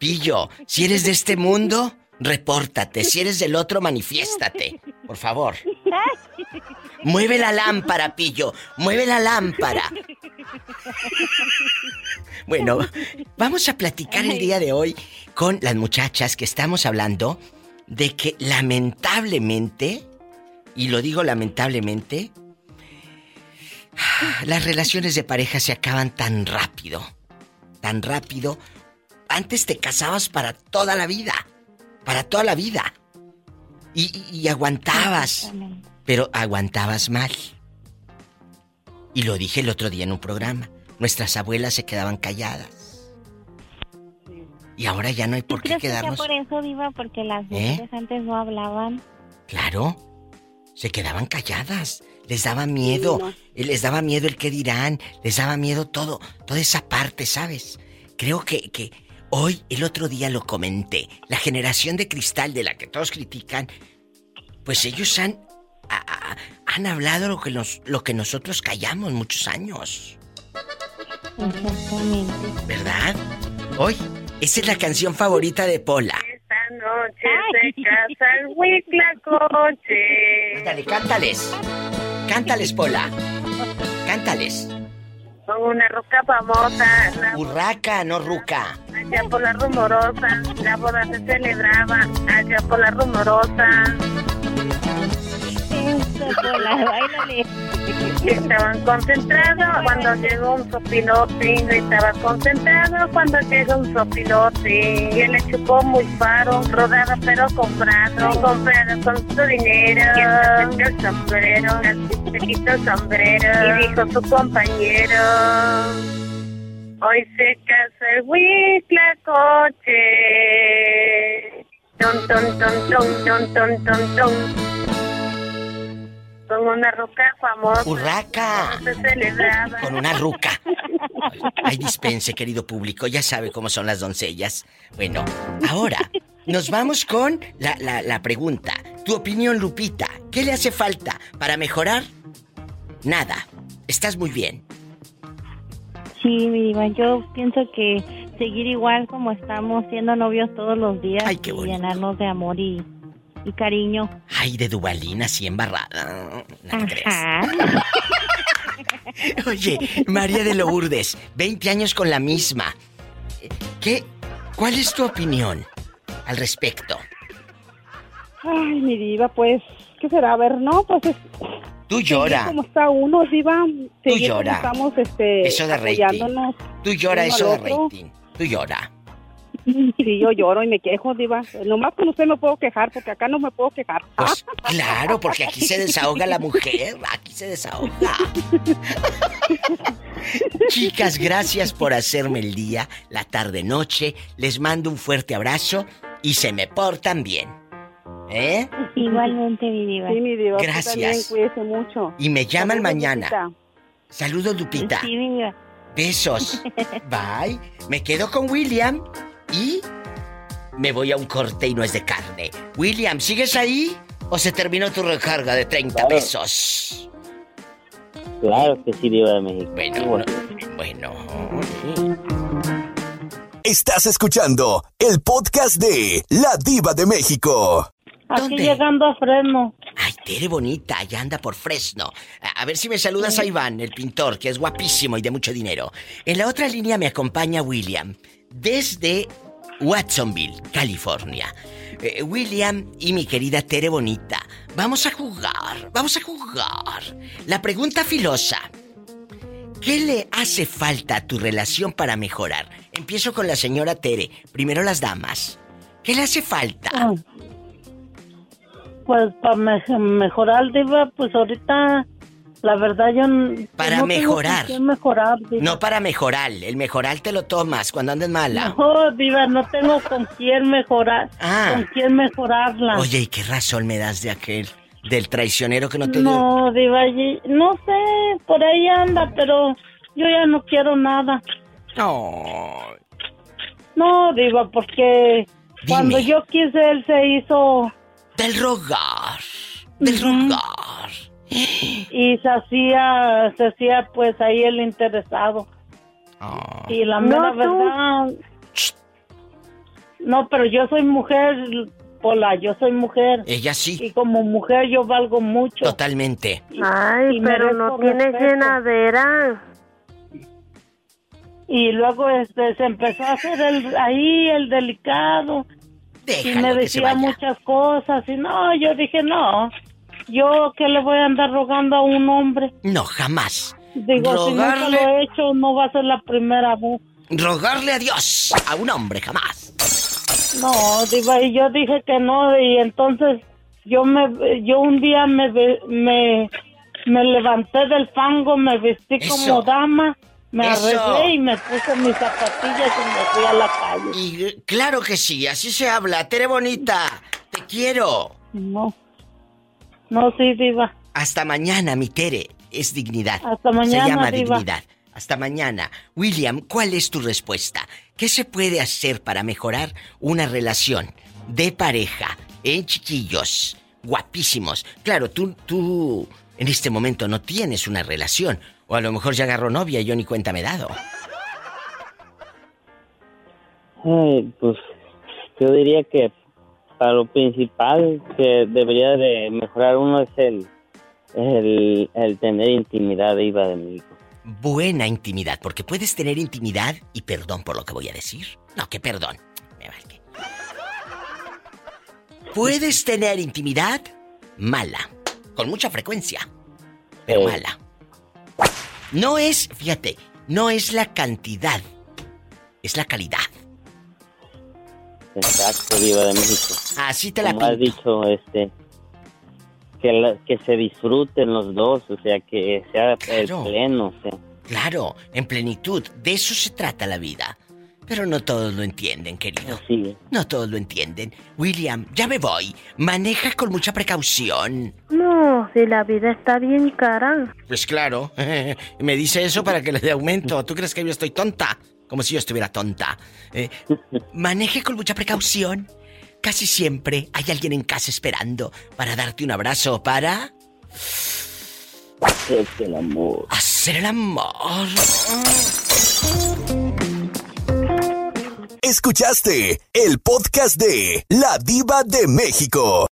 Pillo, si eres de este mundo, repórtate. Si eres del otro, manifiéstate. Por favor. Mueve la lámpara, Pillo. Mueve la lámpara. Bueno, vamos a platicar el día de hoy con las muchachas que estamos hablando de que lamentablemente y lo digo lamentablemente, las relaciones de pareja se acaban tan rápido, tan rápido. Antes te casabas para toda la vida, para toda la vida. Y, aguantabas, pero aguantabas mal. Y lo dije el otro día en un programa. Nuestras abuelas se quedaban calladas. Y ahora ya no hay por qué quedarnos. Que por eso, Viva, porque las ¿Eh? mujeres antes no hablaban. Claro se quedaban calladas. Les daba miedo. Les daba miedo el que dirán. Les daba miedo todo. Toda esa parte, ¿sabes? Creo que, que hoy, el otro día lo comenté. La generación de cristal de la que todos critican, pues ellos han, han hablado lo que, nos, lo que nosotros callamos muchos años. Exactamente. ¿Verdad? Hoy, esa es la canción favorita de Pola noche se casa el huitlacoche. Dale, cántales. Cántales, Pola. Cántales. Con una roca famosa. Urraca, no ruca. Allá por la rumorosa, la boda se celebraba. Allá por la rumorosa. Estaban concentrados cuando llegó un sopilote. Estaba concentrado cuando llegó un sopilote. Y él le chupó muy faro, rodado pero comprado. Comprado con su dinero. Y el sombrero, se quitó el sombrero. Y dijo su compañero. Hoy se casa el huitlacoche. Ton, ton, ton, ton, ton, ton, ton, ton. Con una ruca famosa. ¡Urraca! Con una ruca. Ay, dispense, querido público, ya sabe cómo son las doncellas. Bueno, ahora nos vamos con la, la, la pregunta. Tu opinión, Lupita, ¿qué le hace falta para mejorar? Nada. Estás muy bien. Sí, mi diva, yo pienso que seguir igual como estamos, siendo novios todos los días Ay, qué y llenarnos de amor y y cariño. Ay, de Dubalina, así embarrada. Oye, María de Lourdes, 20 años con la misma. ¿Qué? ¿Cuál es tu opinión al respecto? Ay, mi diva, pues, ¿qué será? A ver, no, pues es... Tú llora. ¿Cómo está uno, diva? Tú llora. Estamos, este, eso de rating. Tú llora eso de rating. Tú llora. Sí, yo lloro y me quejo, Diva. Nomás con usted me puedo quejar, porque acá no me puedo quejar. Pues claro, porque aquí se desahoga la mujer. Aquí se desahoga. Chicas, gracias por hacerme el día, la tarde, noche. Les mando un fuerte abrazo y se me portan bien. ¿Eh? Igualmente, mi diva. Sí, mi diva. Gracias. También, cuídese mucho. Y me llaman mañana. Saludos, Lupita. Sí, mi diva. Besos. Bye. Me quedo con William y me voy a un corte y no es de carne. William, ¿sigues ahí? ¿O se terminó tu recarga de 30 pesos? Claro que sí, Diva de México. Bueno, bueno. Estás escuchando el podcast de La Diva de México. Aquí llegando a Fresno. Ay, Tere bonita, ya anda por Fresno. A, ver si me saludas a Iván, el pintor, que es guapísimo y de mucho dinero. En la otra línea me acompaña William desde Watsonville, California. Eh, William y mi querida Tere Bonita, vamos a jugar, vamos a jugar. La pregunta filosa. ¿Qué le hace falta a tu relación para mejorar? Empiezo con la señora Tere. Primero las damas. ¿Qué le hace falta? Ah. Pues para mejorar, pues ahorita la verdad yo para mejorar. mejorar no para mejorar, el mejorar te lo tomas cuando andes mala. No, diva, no tengo con quién mejorar, ah. con quién mejorarla. Oye, ¿y qué razón me das de aquel del traicionero que no te No, diva, no sé, por ahí anda, pero yo ya no quiero nada. No. No, Diva, porque cuando yo quise, él se hizo... Del rogar. Del rogar. Y se hacía, se hacía pues ahí el interesado. Ah. Y la No, mera tú. verdad... No, pero yo soy mujer, Pola, yo soy mujer. Ella sí. Y como mujer yo valgo mucho. Totalmente. Ay, Y pero merezco no tienes respeto. llenadera. Y luego este se empezó a hacer el, ahí el delicado. y Déjalo me que se decía muchas cosas. Y no, yo dije, no. Yo que le voy a andar rogando a un hombre. No, jamás. Digo, si nunca Rogarle- lo he hecho, no va a ser la primera vez. Rogarle a Dios a un hombre jamás. No, diva, y yo dije que no, y entonces yo me, yo un día me, me, me levanté del fango, me vestí Eso. como dama, me Eso. arreglé y me puse mis zapatillas y me fui a la calle. Y claro que sí, así se habla. Tere bonita, te quiero. No, no, sí, diva. Hasta mañana, mi Tere. Es dignidad. Hasta mañana, Se llama diva. dignidad. Hasta mañana. William, ¿cuál es tu respuesta? ¿Qué se puede hacer para mejorar una relación de pareja? ¿Eh, chiquillos? Guapísimos. Claro, tú, tú en este momento no tienes una relación. O a lo mejor ya agarró novia y yo ni cuenta me he dado. Ay, pues yo diría que para lo principal que debería de mejorar uno es el, el, el tener intimidad iba de mi hijo. Buena intimidad, porque puedes tener intimidad y perdón por lo que voy a decir. No, que perdón. Me vale. Puedes tener intimidad mala, con mucha frecuencia, pero mala. No es, fíjate, no es la cantidad, es la calidad. Exacto, Diva de México. Así te la Como has dicho, este, que, la- que se disfruten los dos, o sea, que sea el Claro. pleno, o sea. Claro, en plenitud, de eso se trata la vida. Pero no todos lo entienden, querido. No todos lo entienden. William, ya me voy. Maneja con mucha precaución. No, si la vida está bien cara. Pues claro, me dice eso para que le dé aumento. ¿Tú crees que yo estoy tonta? Como si yo estuviera tonta. Eh, maneje con mucha precaución. Casi siempre hay alguien en casa esperando para darte un abrazo, para... Hacer el amor. Hacer el amor. Escuchaste el podcast de La Diva de México.